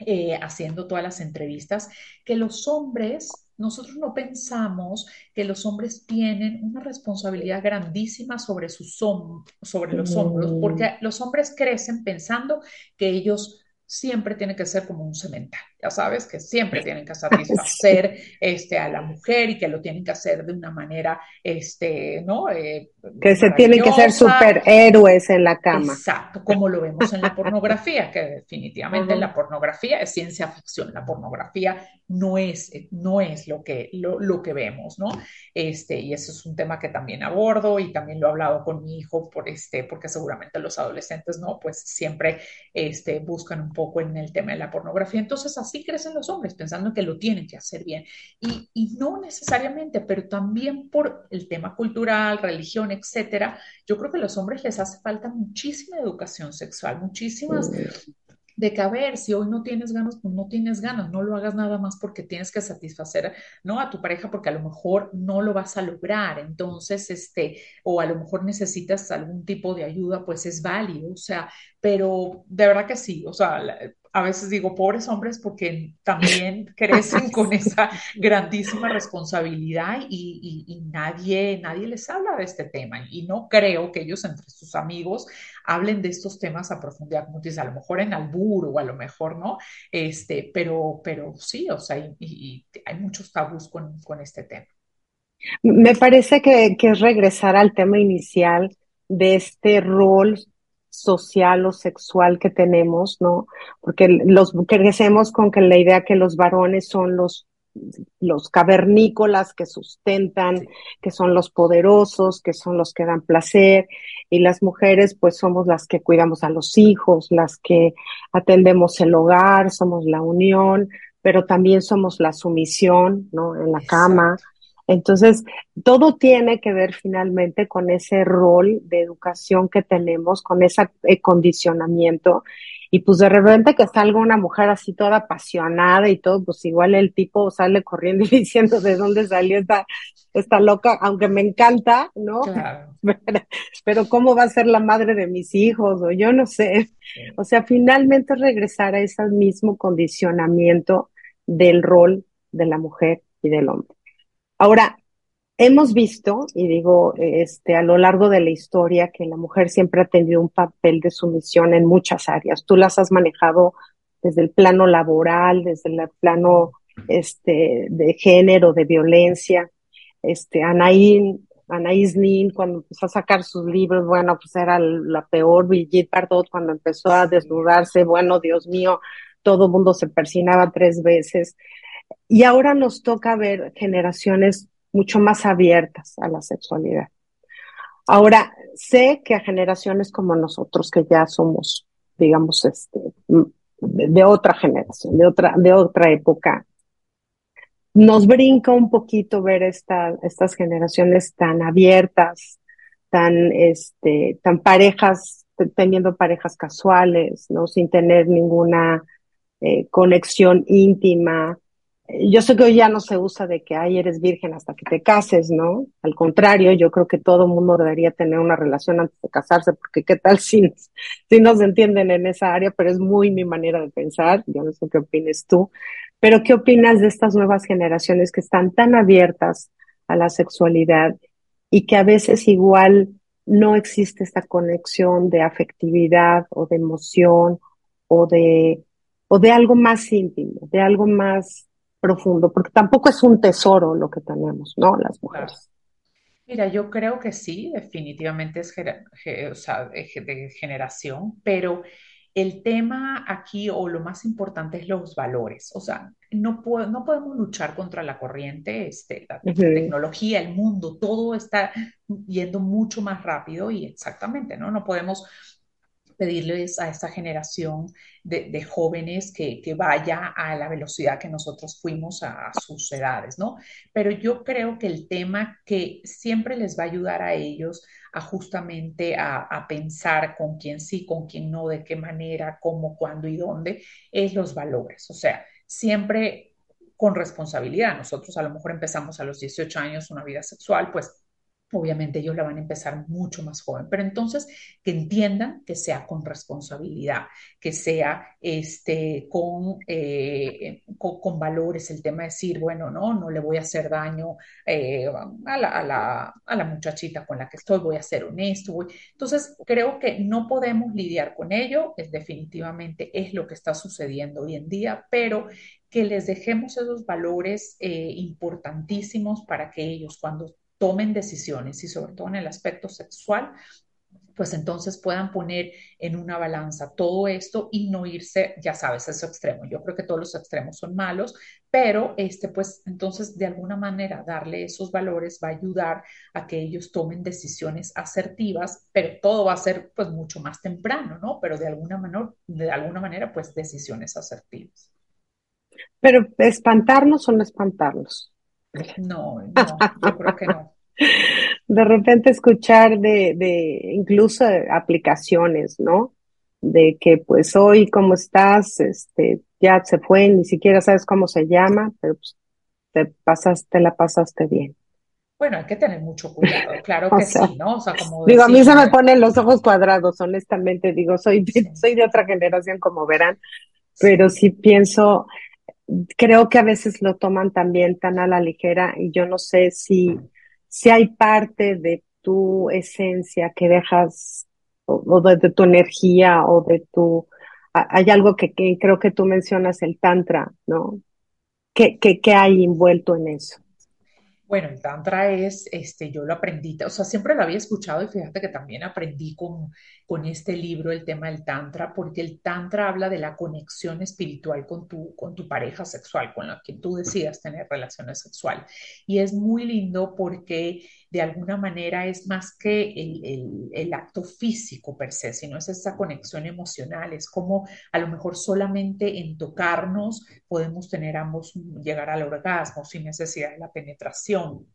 eh, haciendo todas las entrevistas, que los hombres, nosotros no pensamos que los hombres tienen una responsabilidad grandísima sobre, sus sobre los hombros, porque los hombres crecen pensando que ellos siempre tienen que ser como un cemental ya sabes, que siempre tienen que satisfacer este, a la mujer y que lo tienen que hacer de una manera, este, ¿no? Eh, que se tienen que ser superhéroes en la cama. Exacto, como lo vemos en la pornografía, que definitivamente la pornografía es ciencia ficción, la pornografía no es, no es lo, que, lo, lo, que vemos, ¿no? Este, y eso es un tema que también abordo y también lo he hablado con mi hijo por este, porque seguramente los adolescentes, ¿no? Pues siempre este, buscan un poco en el tema de la pornografía. Entonces, así así crecen los hombres, pensando que lo tienen que hacer bien. Y, y no necesariamente, pero también por el tema cultural, religión, etcétera, yo creo que a los hombres les hace falta muchísima educación sexual, muchísimas de que a ver, si hoy no tienes ganas, pues no tienes ganas, no lo hagas nada más porque tienes que satisfacer, ¿no? A tu pareja porque a lo mejor no lo vas a lograr, entonces, este, o a lo mejor necesitas algún tipo de ayuda, pues es válido, o sea, pero de verdad que sí, o sea, a veces digo, pobres hombres, porque también crecen con esa grandísima responsabilidad y, y, nadie, nadie les habla de este tema. Y no creo que ellos entre sus amigos hablen de estos temas a profundidad, como dices, a lo mejor en albur o a lo mejor no, este, pero, pero sí, o sea, y, hay muchos tabús con, con, este tema. Me parece que, que es regresar al tema inicial de este rol social o sexual que tenemos, ¿no? Porque los crecemos con que la idea que los varones son los los cavernícolas que sustentan, que son los poderosos, que son los que dan placer, y las mujeres pues somos las que cuidamos a los hijos, las que atendemos el hogar, somos la unión, pero también somos la sumisión, ¿no? En la cama. Entonces, todo tiene que ver finalmente con ese rol de educación que tenemos, con ese condicionamiento. Y pues de repente que salga una mujer así toda apasionada y todo, pues igual el tipo sale corriendo y diciendo de dónde salió esta, esta loca, aunque me encanta, ¿no? Pero, cómo va a ser la madre de mis hijos, o yo no sé. O sea, finalmente regresar a ese mismo condicionamiento del rol de la mujer y del hombre. Ahora, hemos visto, y digo, este, a lo largo de la historia, que la mujer siempre ha tenido un papel de sumisión en muchas áreas. Tú las has manejado desde el plano laboral, desde el plano este, de género, de violencia. Este, Anaí, Anaís Nin, cuando empezó a sacar sus libros, bueno, pues era la peor. Brigitte Bardot, cuando empezó a desnudarse, bueno, Dios mío, todo el mundo se persinaba tres veces. Y ahora nos toca ver generaciones mucho más abiertas a la sexualidad. Ahora, sé que a generaciones como nosotros, que ya somos, digamos, este, de, otra generación, de otra, de otra época, nos brinca un poquito ver esta, estas generaciones tan abiertas, tan, este, tan parejas, teniendo parejas casuales, ¿no? Sin tener ninguna eh, conexión íntima, yo sé que hoy ya no se usa de que, ay, eres virgen hasta que te cases, ¿no? Al contrario, yo creo que todo mundo debería tener una relación antes de casarse, porque qué tal si, si no se entienden en esa área, pero es muy mi manera de pensar, yo no sé qué opines tú, pero ¿qué opinas de estas nuevas generaciones que están tan abiertas a la sexualidad y que a veces igual no existe esta conexión de afectividad o de emoción o de, o de algo más íntimo, de algo más profundo, porque tampoco es un tesoro lo que tenemos, ¿no? Las mujeres. Mira, yo creo que sí, definitivamente es o sea, de generación, pero el tema aquí o lo más importante es los valores. O sea, no, no podemos luchar contra la corriente, este, la tecnología, el mundo, todo está yendo mucho más rápido y exactamente, ¿no? No podemos pedirles a esta generación de, jóvenes que, vaya a la velocidad que nosotros fuimos a, sus edades, ¿no? Pero yo creo que el tema que siempre les va a ayudar a ellos a justamente a, a pensar con quién sí, con quién no, de qué manera, cómo, cuándo y dónde, es los valores. O sea, siempre con responsabilidad. Nosotros a lo mejor empezamos a los 18 años una vida sexual, pues obviamente ellos la van a empezar mucho más joven, pero entonces que entiendan que sea con responsabilidad, que sea este, con, eh, con, valores, el tema de decir, bueno, no, no le voy a hacer daño eh, a, la, a, la, a, la, muchachita con la que estoy, voy a ser honesto. Entonces, creo que no podemos lidiar con ello, es definitivamente es lo que está sucediendo hoy en día, pero que les dejemos esos valores eh, importantísimos para que ellos cuando tomen decisiones y sobre todo en el aspecto sexual, pues entonces puedan poner en una balanza todo esto y no irse, ya sabes, a ese extremo. Yo creo que todos los extremos son malos, pero este, pues entonces de alguna manera darle esos valores va a ayudar a que ellos tomen decisiones asertivas, pero todo va a ser pues mucho más temprano, ¿no? Pero de alguna manera, de alguna manera, pues decisiones asertivas. Pero espantarnos o no espantarnos. No, no, yo creo que no. De repente escuchar de, de incluso aplicaciones, ¿no? De que pues hoy cómo estás, este, ya se fue, ni siquiera sabes cómo se llama, pero pues te pasaste, la pasaste bien. Bueno, hay que tener mucho cuidado, claro que sí, ¿no? O sea, como digo, a mí se me ponen los ojos cuadrados, honestamente, digo, soy soy de otra generación, como verán, pero sí pienso, creo que a veces lo toman también tan a la ligera y yo no sé si, si hay parte de tu esencia que dejas o, de, tu energía o de tu... Hay algo que, creo que tú mencionas, el tantra, ¿no? ¿Qué, qué, hay envuelto en eso? Bueno, el Tantra es, este, yo lo aprendí, o sea, siempre lo había escuchado y fíjate que también aprendí con, con este libro el tema del Tantra, porque el Tantra habla de la conexión espiritual con tu, con tu pareja sexual, con la que tú decidas tener relaciones sexuales. Y es muy lindo porque de alguna manera es más que el, el, acto físico per se, sino es esa conexión emocional, es como a lo mejor solamente en tocarnos podemos tener ambos, llegar al orgasmo sin necesidad de la penetración.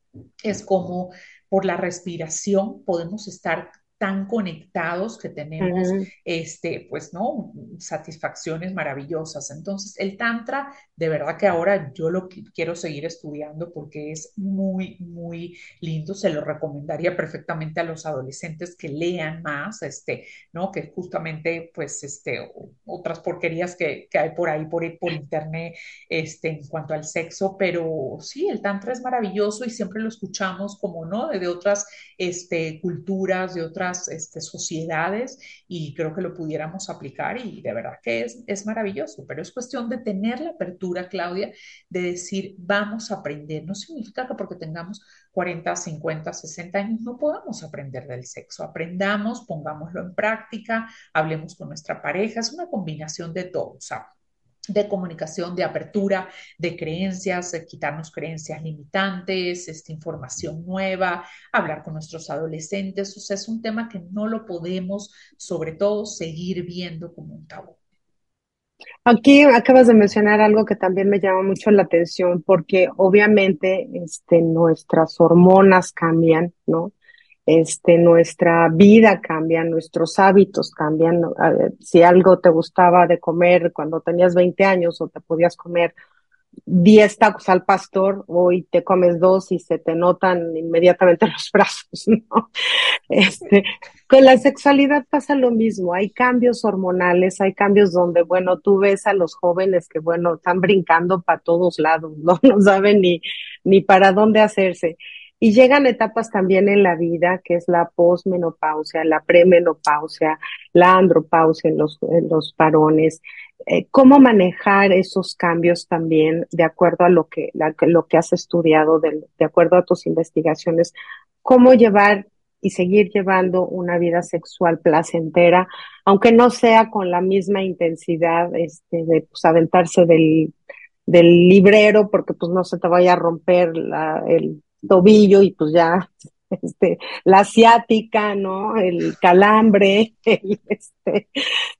Es como por la respiración podemos estar tan conectados que tenemos, este, pues, ¿no? Satisfacciones maravillosas. Entonces, el Tantra, de verdad que ahora yo lo quiero seguir estudiando porque es muy, muy lindo. Se lo recomendaría perfectamente a los adolescentes que lean más, este, ¿no? Que justamente, pues, este, otras porquerías que, que hay por ahí, por, por internet, este, en cuanto al sexo, pero sí, el Tantra es maravilloso y siempre lo escuchamos como, ¿no? De, de otras, este, culturas, de otras este, sociedades y creo que lo pudiéramos aplicar y de verdad que es, es maravilloso, pero es cuestión de tener la apertura, Claudia, de decir, vamos a aprender. No significa que porque tengamos 40, 50, 60 años no podamos aprender del sexo. Aprendamos, pongámoslo en práctica, hablemos con nuestra pareja, es una combinación de todo, ¿sabes? De comunicación, de apertura, de creencias, quitarnos creencias limitantes, esta información nueva, hablar con nuestros adolescentes. O sea, es un tema que no lo podemos, sobre todo, seguir viendo como un tabú. Aquí acabas de mencionar algo que también me llama mucho la atención, porque obviamente este, nuestras hormonas cambian, ¿no? Este, nuestra vida cambia, nuestros hábitos cambian. Si algo te gustaba de comer cuando tenías 20 años o te podías comer 10 tacos al pastor, hoy te comes dos y se te notan inmediatamente los brazos, ¿no? Este, con la sexualidad pasa lo mismo, hay cambios hormonales, hay cambios donde, bueno, tú ves a los jóvenes que, bueno, están brincando para todos lados, ¿no? No saben ni, ni para dónde hacerse. Y llegan etapas también en la vida, que es la posmenopausia, la premenopausia, la andropausia en los, en los varones, eh, cómo manejar esos cambios también de acuerdo a lo que, lo que has estudiado, de, de acuerdo a tus investigaciones, cómo llevar y seguir llevando una vida sexual placentera, aunque no sea con la misma intensidad este, de pues, aventarse del, del librero porque pues no se te vaya a romper la, el tobillo y pues ya este, la asiática, ¿no? El calambre, el, este,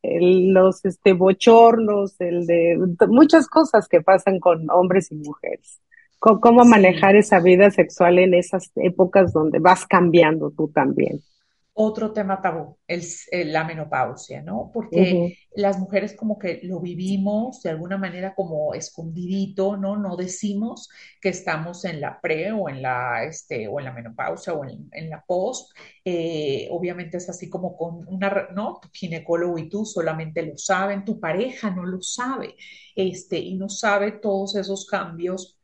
el, los este, bochornos, el de muchas cosas que pasan con hombres y mujeres. ¿Cómo, manejar esa vida sexual en esas épocas donde vas cambiando tú también? Otro tema tabú, el, la menopausia, ¿no? Porque las mujeres como que lo vivimos de alguna manera como escondidito, ¿no? No decimos que estamos en la pre o en la, este, o en la menopausia o en, la post. Eh, obviamente es así como con una, ¿no? Tu ginecólogo y tú solamente lo saben, tu pareja no lo sabe, este, y no sabe todos esos cambios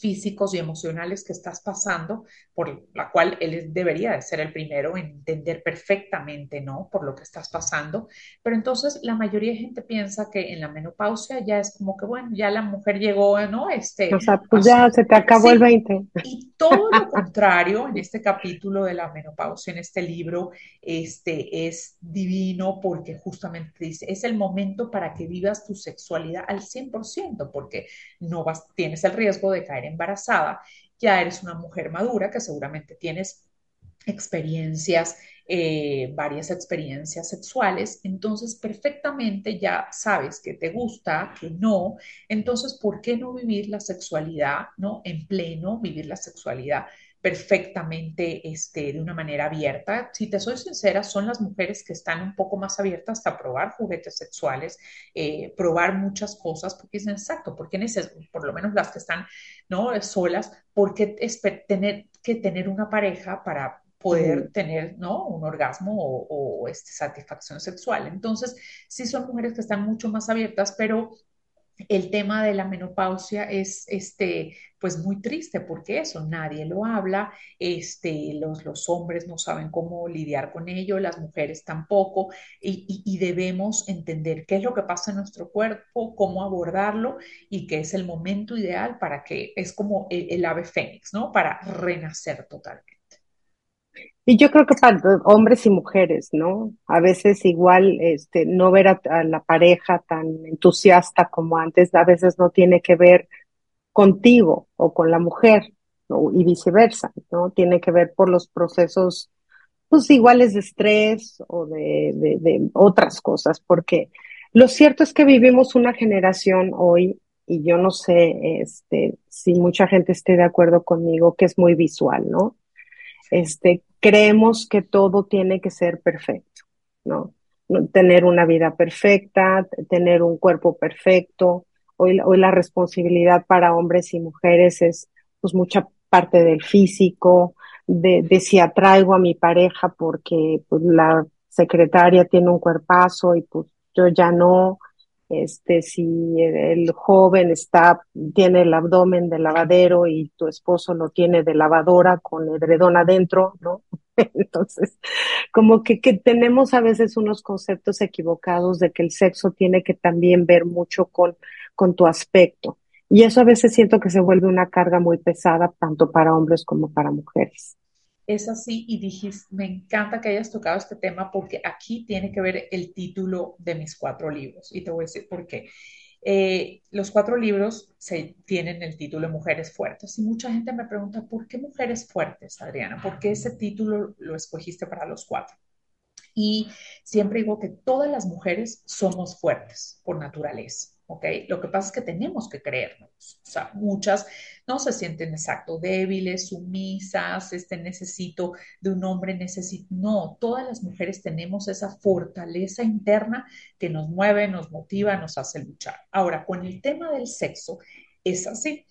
físicos y emocionales que estás pasando, por la cual él debería de ser el primero en entender perfectamente, ¿no? Por lo que estás pasando. Pero entonces la mayoría de gente piensa que en la menopausia ya es como que, bueno, ya la mujer llegó, ¿no? Este, o sea, pues ya se te acabó el 20. Y todo lo contrario, en este capítulo de la menopausia, en este libro, este es divino porque justamente dice, es el momento para que vivas tu sexualidad al 100%, porque no vas, tienes el riesgo de caer embarazada, ya eres una mujer madura que seguramente tienes experiencias, eh, varias experiencias sexuales, entonces perfectamente ya sabes que te gusta, que no, entonces, ¿por qué no vivir la sexualidad, no? En pleno, vivir la sexualidad perfectamente este, de una manera abierta. Si te soy sincera, son las mujeres que están un poco más abiertas a probar juguetes sexuales, eh, probar muchas cosas, porque es exacto, porque por lo menos las que están ¿no? solas, porque es tener que tener una pareja para poder tener ¿no? un orgasmo o, o este, satisfacción sexual. Entonces, sí son mujeres que están mucho más abiertas, pero el tema de la menopausia es este, pues muy triste porque eso, nadie lo habla, este, los, los hombres no saben cómo lidiar con ello, las mujeres tampoco, y, y, debemos entender qué es lo que pasa en nuestro cuerpo, cómo abordarlo y que es el momento ideal para que es como el, el ave fénix, ¿no? Para renacer totalmente. Y yo creo que para hombres y mujeres, ¿no? A veces igual este, no ver a, la pareja tan entusiasta como antes, a veces no tiene que ver contigo o con la mujer y viceversa, ¿no? Tiene que ver por los procesos, pues iguales de estrés o de, de, otras cosas, porque lo cierto es que vivimos una generación hoy, y yo no sé este, si mucha gente esté de acuerdo conmigo, que es muy visual, ¿no? Este, creemos que todo tiene que ser perfecto, ¿no? Tener una vida perfecta, tener un cuerpo perfecto. Hoy, la responsabilidad para hombres y mujeres es pues mucha parte del físico, de, de si atraigo a mi pareja porque pues, la secretaria tiene un cuerpazo y pues yo ya no, este, si el joven está, tiene el abdomen de lavadero y tu esposo lo tiene de lavadora con edredón adentro, ¿no? Entonces, como que, que tenemos a veces unos conceptos equivocados de que el sexo tiene que también ver mucho con, con tu aspecto. Y eso a veces siento que se vuelve una carga muy pesada, tanto para hombres como para mujeres es así y dijiste, me encanta que hayas tocado este tema porque aquí tiene que ver el título de mis cuatro libros y te voy a decir por qué. Eh, los cuatro libros tienen el título de Mujeres Fuertes y mucha gente me pregunta, ¿por qué Mujeres Fuertes, Adriana? ¿Por qué ese título lo escogiste para los cuatro? Y siempre digo que todas las mujeres somos fuertes por naturaleza. ¿Ok? Lo que pasa es que tenemos que creernos. O sea, muchas no se sienten exacto débiles, sumisas, este necesito de un hombre, necesito. No, todas las mujeres tenemos esa fortaleza interna que nos mueve, nos motiva, nos hace luchar. Ahora, con el tema del sexo, es así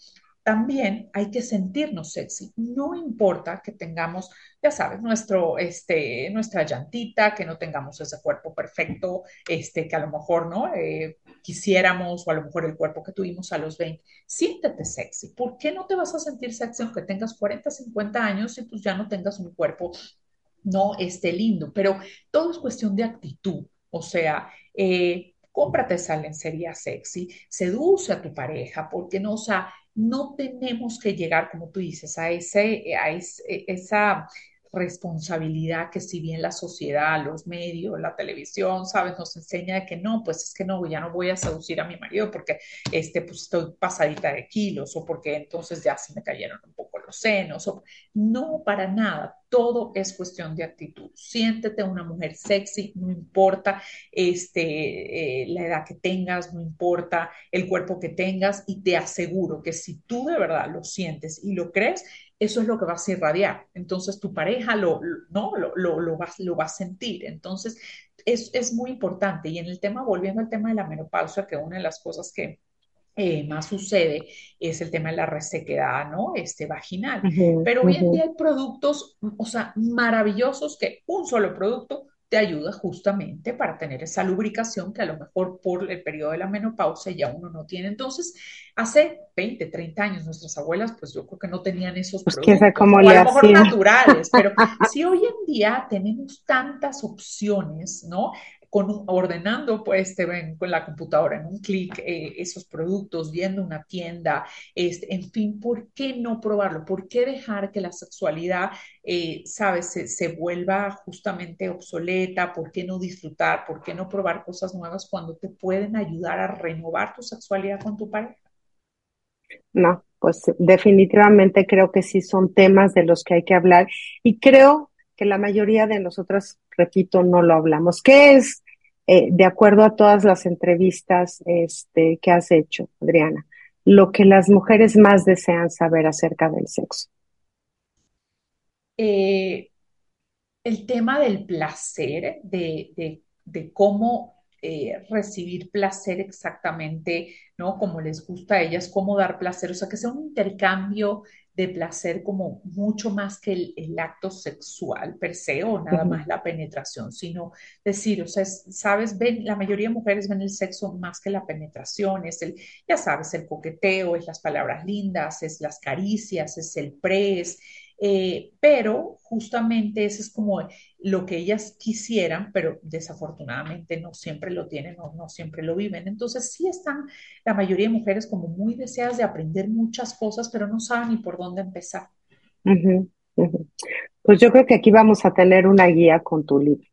también hay que sentirnos sexy. No importa que tengamos, ya sabes, nuestro, este, nuestra llantita, que no tengamos ese cuerpo perfecto, este, que a lo mejor no eh, quisiéramos, o a lo mejor el cuerpo que tuvimos a los 20. Siéntete sexy. ¿Por qué no te vas a sentir sexy aunque tengas 40, 50 años y pues ya no tengas un cuerpo no esté lindo? Pero todo es cuestión de actitud. O sea, eh, cómprate esa lencería sexy, seduce a tu pareja, porque no, o sea, no tenemos que llegar, como tú dices, a, ese, a esa responsabilidad que si bien la sociedad, los medios, la televisión, sabes, nos enseña de que no, pues es que no, ya no voy a seducir a mi marido porque este, pues estoy pasadita de kilos o porque entonces ya se me cayeron un poco los senos. O, no, para nada. Todo es cuestión de actitud. Siéntete una mujer sexy, no importa este, eh, la edad que tengas, no importa el cuerpo que tengas y te aseguro que si tú de verdad lo sientes y lo crees, eso es lo que vas a irradiar. Entonces tu pareja lo, ¿no? lo, lo, lo, va, lo va a sentir. Entonces es, es muy importante. Y en el tema, volviendo al tema de la menopausia, que una de las cosas que eh, más sucede es el tema de la resequedad, ¿no? Este vaginal. Pero hoy en día hay productos, o sea, maravillosos que un solo producto te ayuda justamente para tener esa lubricación que a lo mejor por el periodo de la menopausia ya uno no tiene. Entonces, hace 20, 30 años nuestras abuelas, pues yo creo que no tenían esos pues productos, a lo mejor naturales, pero si hoy en día tenemos tantas opciones, ¿no? Con, ordenando pues te ven con la computadora en un clic eh, esos productos, viendo una tienda, este, en fin, ¿por qué no probarlo? ¿Por qué dejar que la sexualidad, eh, sabes, se, se, vuelva justamente obsoleta? ¿Por qué no disfrutar? ¿Por qué no probar cosas nuevas cuando te pueden ayudar a renovar tu sexualidad con tu pareja? No, pues definitivamente creo que sí son temas de los que hay que hablar y creo que la mayoría de nosotras, repito, no lo hablamos. ¿Qué es, eh, de acuerdo a todas las entrevistas este, que has hecho, Adriana, lo que las mujeres más desean saber acerca del sexo? Eh, el tema del placer, de, de, cómo eh, recibir placer exactamente, ¿no? Como les gusta a ellas, cómo dar placer, o sea, que sea un intercambio de placer como mucho más que el, acto sexual per se o nada más la penetración, sino decir, o sea, sabes, ven, la mayoría de mujeres ven el sexo más que la penetración, es el, ya sabes, el coqueteo, es las palabras lindas, es las caricias, es el pres, eh, pero justamente eso es como lo que ellas quisieran, pero desafortunadamente no siempre lo tienen o no siempre lo viven. Entonces sí están la mayoría de mujeres como muy deseadas de aprender muchas cosas, pero no saben ni por dónde empezar. Pues yo creo que aquí vamos a tener una guía con tu libro.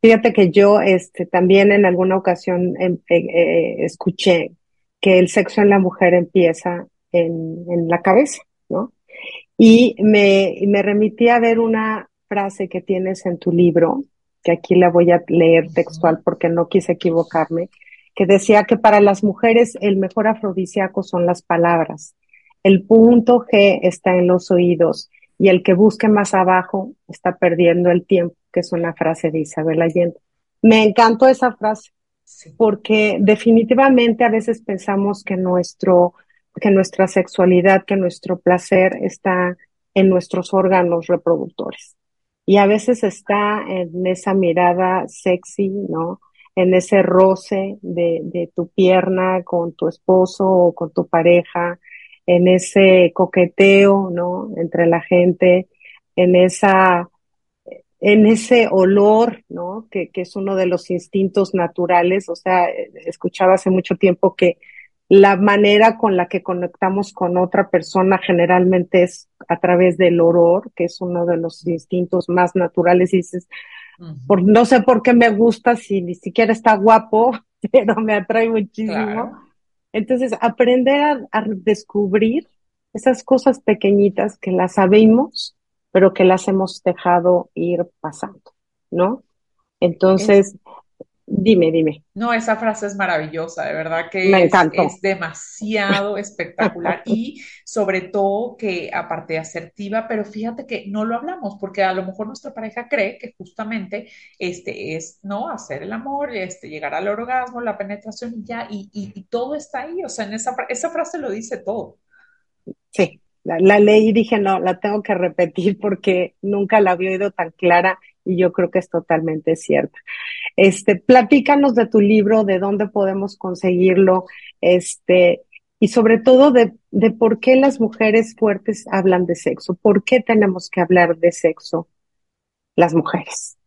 Fíjate que yo este, también en alguna ocasión em, eh, eh, escuché que el sexo en la mujer empieza en, en la cabeza. Y me, me remití a ver una frase que tienes en tu libro, que aquí la voy a leer textual porque no quise equivocarme, que decía que para las mujeres el mejor afrodisíaco son las palabras. El punto G está en los oídos y el que busque más abajo está perdiendo el tiempo, que es una frase de Isabel Allende. Me encantó esa frase porque definitivamente a veces pensamos que nuestro que nuestra sexualidad, que nuestro placer está en nuestros órganos reproductores. Y a veces está en esa mirada sexy, ¿no? En ese roce de, tu pierna con tu esposo o con tu pareja, en ese coqueteo, ¿no? Entre la gente, en esa, en ese olor, ¿no? Que, que es uno de los instintos naturales. O sea, escuchaba hace mucho tiempo que la manera con la que conectamos con otra persona generalmente es a través del olor, que es uno de los instintos más naturales. Y dices, por, no sé por qué me gusta si ni siquiera está guapo, pero me atrae muchísimo. Entonces, aprender a, a, descubrir esas cosas pequeñitas que las sabemos, pero que las hemos dejado ir pasando, ¿no? Entonces, Dime, dime. No, esa frase es maravillosa, de verdad que Me es, es demasiado espectacular y sobre todo que aparte de asertiva, pero fíjate que no lo hablamos porque a lo mejor nuestra pareja cree que justamente este es, ¿no? Hacer el amor, este, llegar al orgasmo, la penetración y ya, y, y, y todo está ahí, o sea, en esa, esa frase lo dice todo. Sí, la, la leí y dije, no, la tengo que repetir porque nunca la había oído tan clara y yo creo que es totalmente cierta. Este, platícanos de tu libro, de dónde podemos conseguirlo, este, y sobre todo de, de por qué las mujeres fuertes hablan de sexo, por qué tenemos que hablar de sexo las mujeres.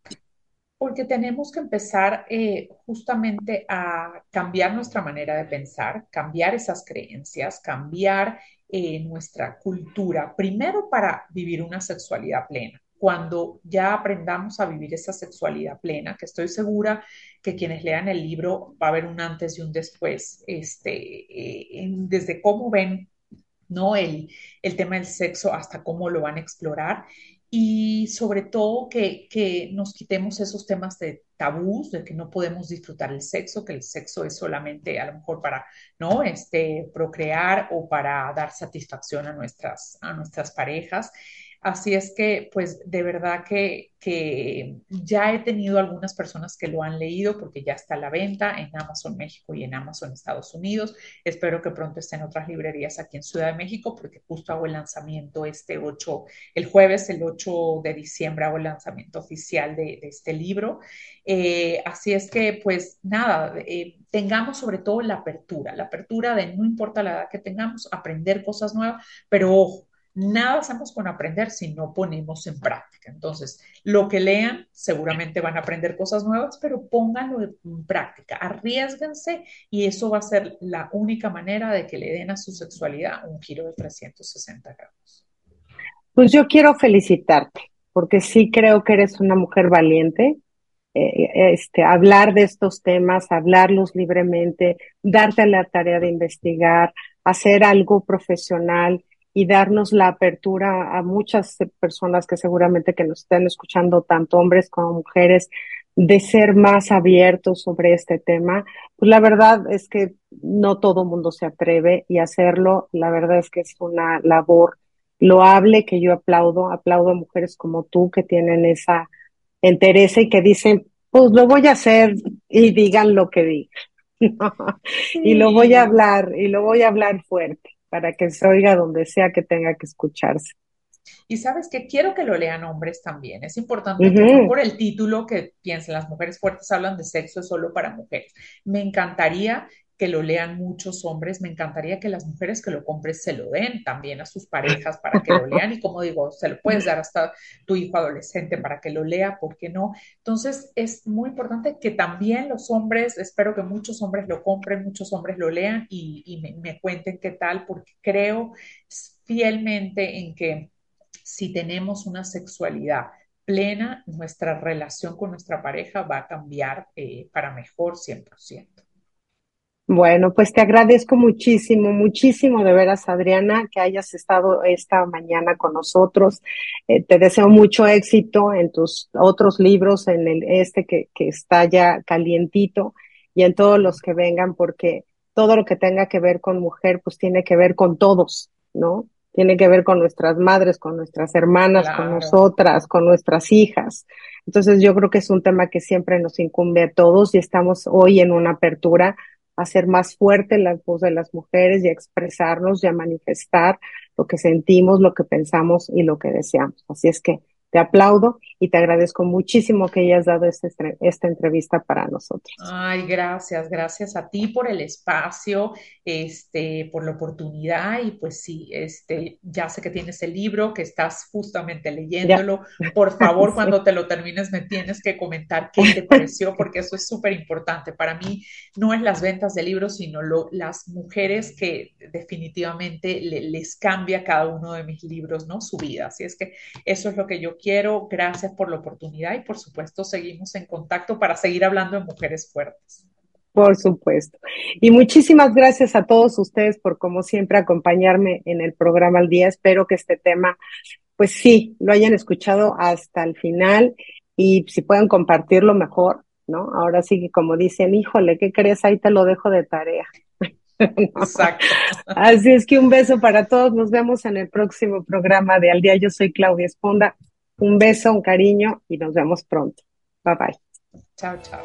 Porque tenemos que empezar eh, justamente a cambiar nuestra manera de pensar, cambiar esas creencias, cambiar eh, nuestra cultura, primero para vivir una sexualidad plena. Cuando ya aprendamos a vivir esa sexualidad plena, que estoy segura que quienes lean el libro va a haber un antes y un después, este, eh, desde cómo ven ¿no? El, el, tema del sexo hasta cómo lo van a explorar y sobre todo que, que, nos quitemos esos temas de tabús, de que no podemos disfrutar el sexo, que el sexo es solamente a lo mejor para, ¿no? Este, procrear o para dar satisfacción a nuestras, a nuestras parejas. Así es que, pues, de verdad que, que, ya he tenido algunas personas que lo han leído porque ya está a la venta en Amazon México y en Amazon Estados Unidos. Espero que pronto esté en otras librerías aquí en Ciudad de México porque justo hago el lanzamiento este 8, el jueves, el 8 de diciembre, hago el lanzamiento oficial de, este libro. Eh, así es que, pues, nada, eh, tengamos sobre todo la apertura, la apertura de no importa la edad que tengamos, aprender cosas nuevas, pero ojo Nada hacemos con aprender si no ponemos en práctica. Entonces, lo que lean, seguramente van a aprender cosas nuevas, pero pónganlo en práctica, arriesguense y eso va a ser la única manera de que le den a su sexualidad un giro de 360 grados. Pues yo quiero felicitarte, porque sí creo que eres una mujer valiente. Eh, este, hablar de estos temas, hablarlos libremente, darte la tarea de investigar, hacer algo profesional y darnos la apertura a muchas personas que seguramente que nos estén escuchando, tanto hombres como mujeres, de ser más abiertos sobre este tema. Pues la verdad es que no todo mundo se atreve y hacerlo, la verdad es que es una labor loable que yo aplaudo, aplaudo a mujeres como tú que tienen esa entereza y que dicen, pues lo voy a hacer y digan lo que digan. Y lo voy a hablar, y lo voy a hablar fuerte para que se oiga donde sea que tenga que escucharse. Y sabes que quiero que lo lean hombres también. Es importante uh -huh. que no por el título que piensen las mujeres fuertes hablan de sexo solo para mujeres. Me encantaría que lo lean muchos hombres, me encantaría que las mujeres que lo compren se lo den también a sus parejas para que lo lean y como digo, se lo puedes dar hasta tu hijo adolescente para que lo lea, ¿por qué no? Entonces es muy importante que también los hombres, espero que muchos hombres lo compren, muchos hombres lo lean y, me cuenten qué tal, porque creo fielmente en que si tenemos una sexualidad plena, nuestra relación con nuestra pareja va a cambiar eh, para mejor 100%. Bueno, pues te agradezco muchísimo, muchísimo de veras, Adriana, que hayas estado esta mañana con nosotros. Eh, te deseo mucho éxito en tus otros libros, en el este que, que está ya calientito y en todos los que vengan, porque todo lo que tenga que ver con mujer, pues tiene que ver con todos, ¿no? Tiene que ver con nuestras madres, con nuestras hermanas, claro. con nosotras, con nuestras hijas. Entonces yo creo que es un tema que siempre nos incumbe a todos y estamos hoy en una apertura hacer más fuerte la voz de las mujeres y a expresarnos y a manifestar lo que sentimos, lo que pensamos y lo que deseamos. Así es que te aplaudo y te agradezco muchísimo que hayas dado esta, esta entrevista para nosotros. Ay, gracias, gracias a ti por el espacio, este, por la oportunidad y pues sí, este, ya sé que tienes el libro, que estás justamente leyéndolo. Ya. Por favor, sí. cuando te lo termines me tienes que comentar qué te pareció, porque eso es súper importante. Para mí no es las ventas de libros, sino lo, las mujeres que definitivamente le, les cambia cada uno de mis libros, ¿no? Su vida. Así es que eso es lo que yo quiero. Gracias por la oportunidad y por supuesto seguimos en contacto para seguir hablando de mujeres fuertes. Por supuesto. Y muchísimas gracias a todos ustedes por, como siempre, acompañarme en el programa al día. Espero que este tema, pues sí, lo hayan escuchado hasta el final y si pueden compartirlo mejor, ¿no? Ahora sí que como dicen, híjole, ¿qué crees? Ahí te lo dejo de tarea. Exacto. Así es que un beso para todos. Nos vemos en el próximo programa de Al Día. Yo soy Claudia Esponda. Un beso, un cariño y nos vemos pronto. Bye bye. Chao, chao.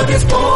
of this boy.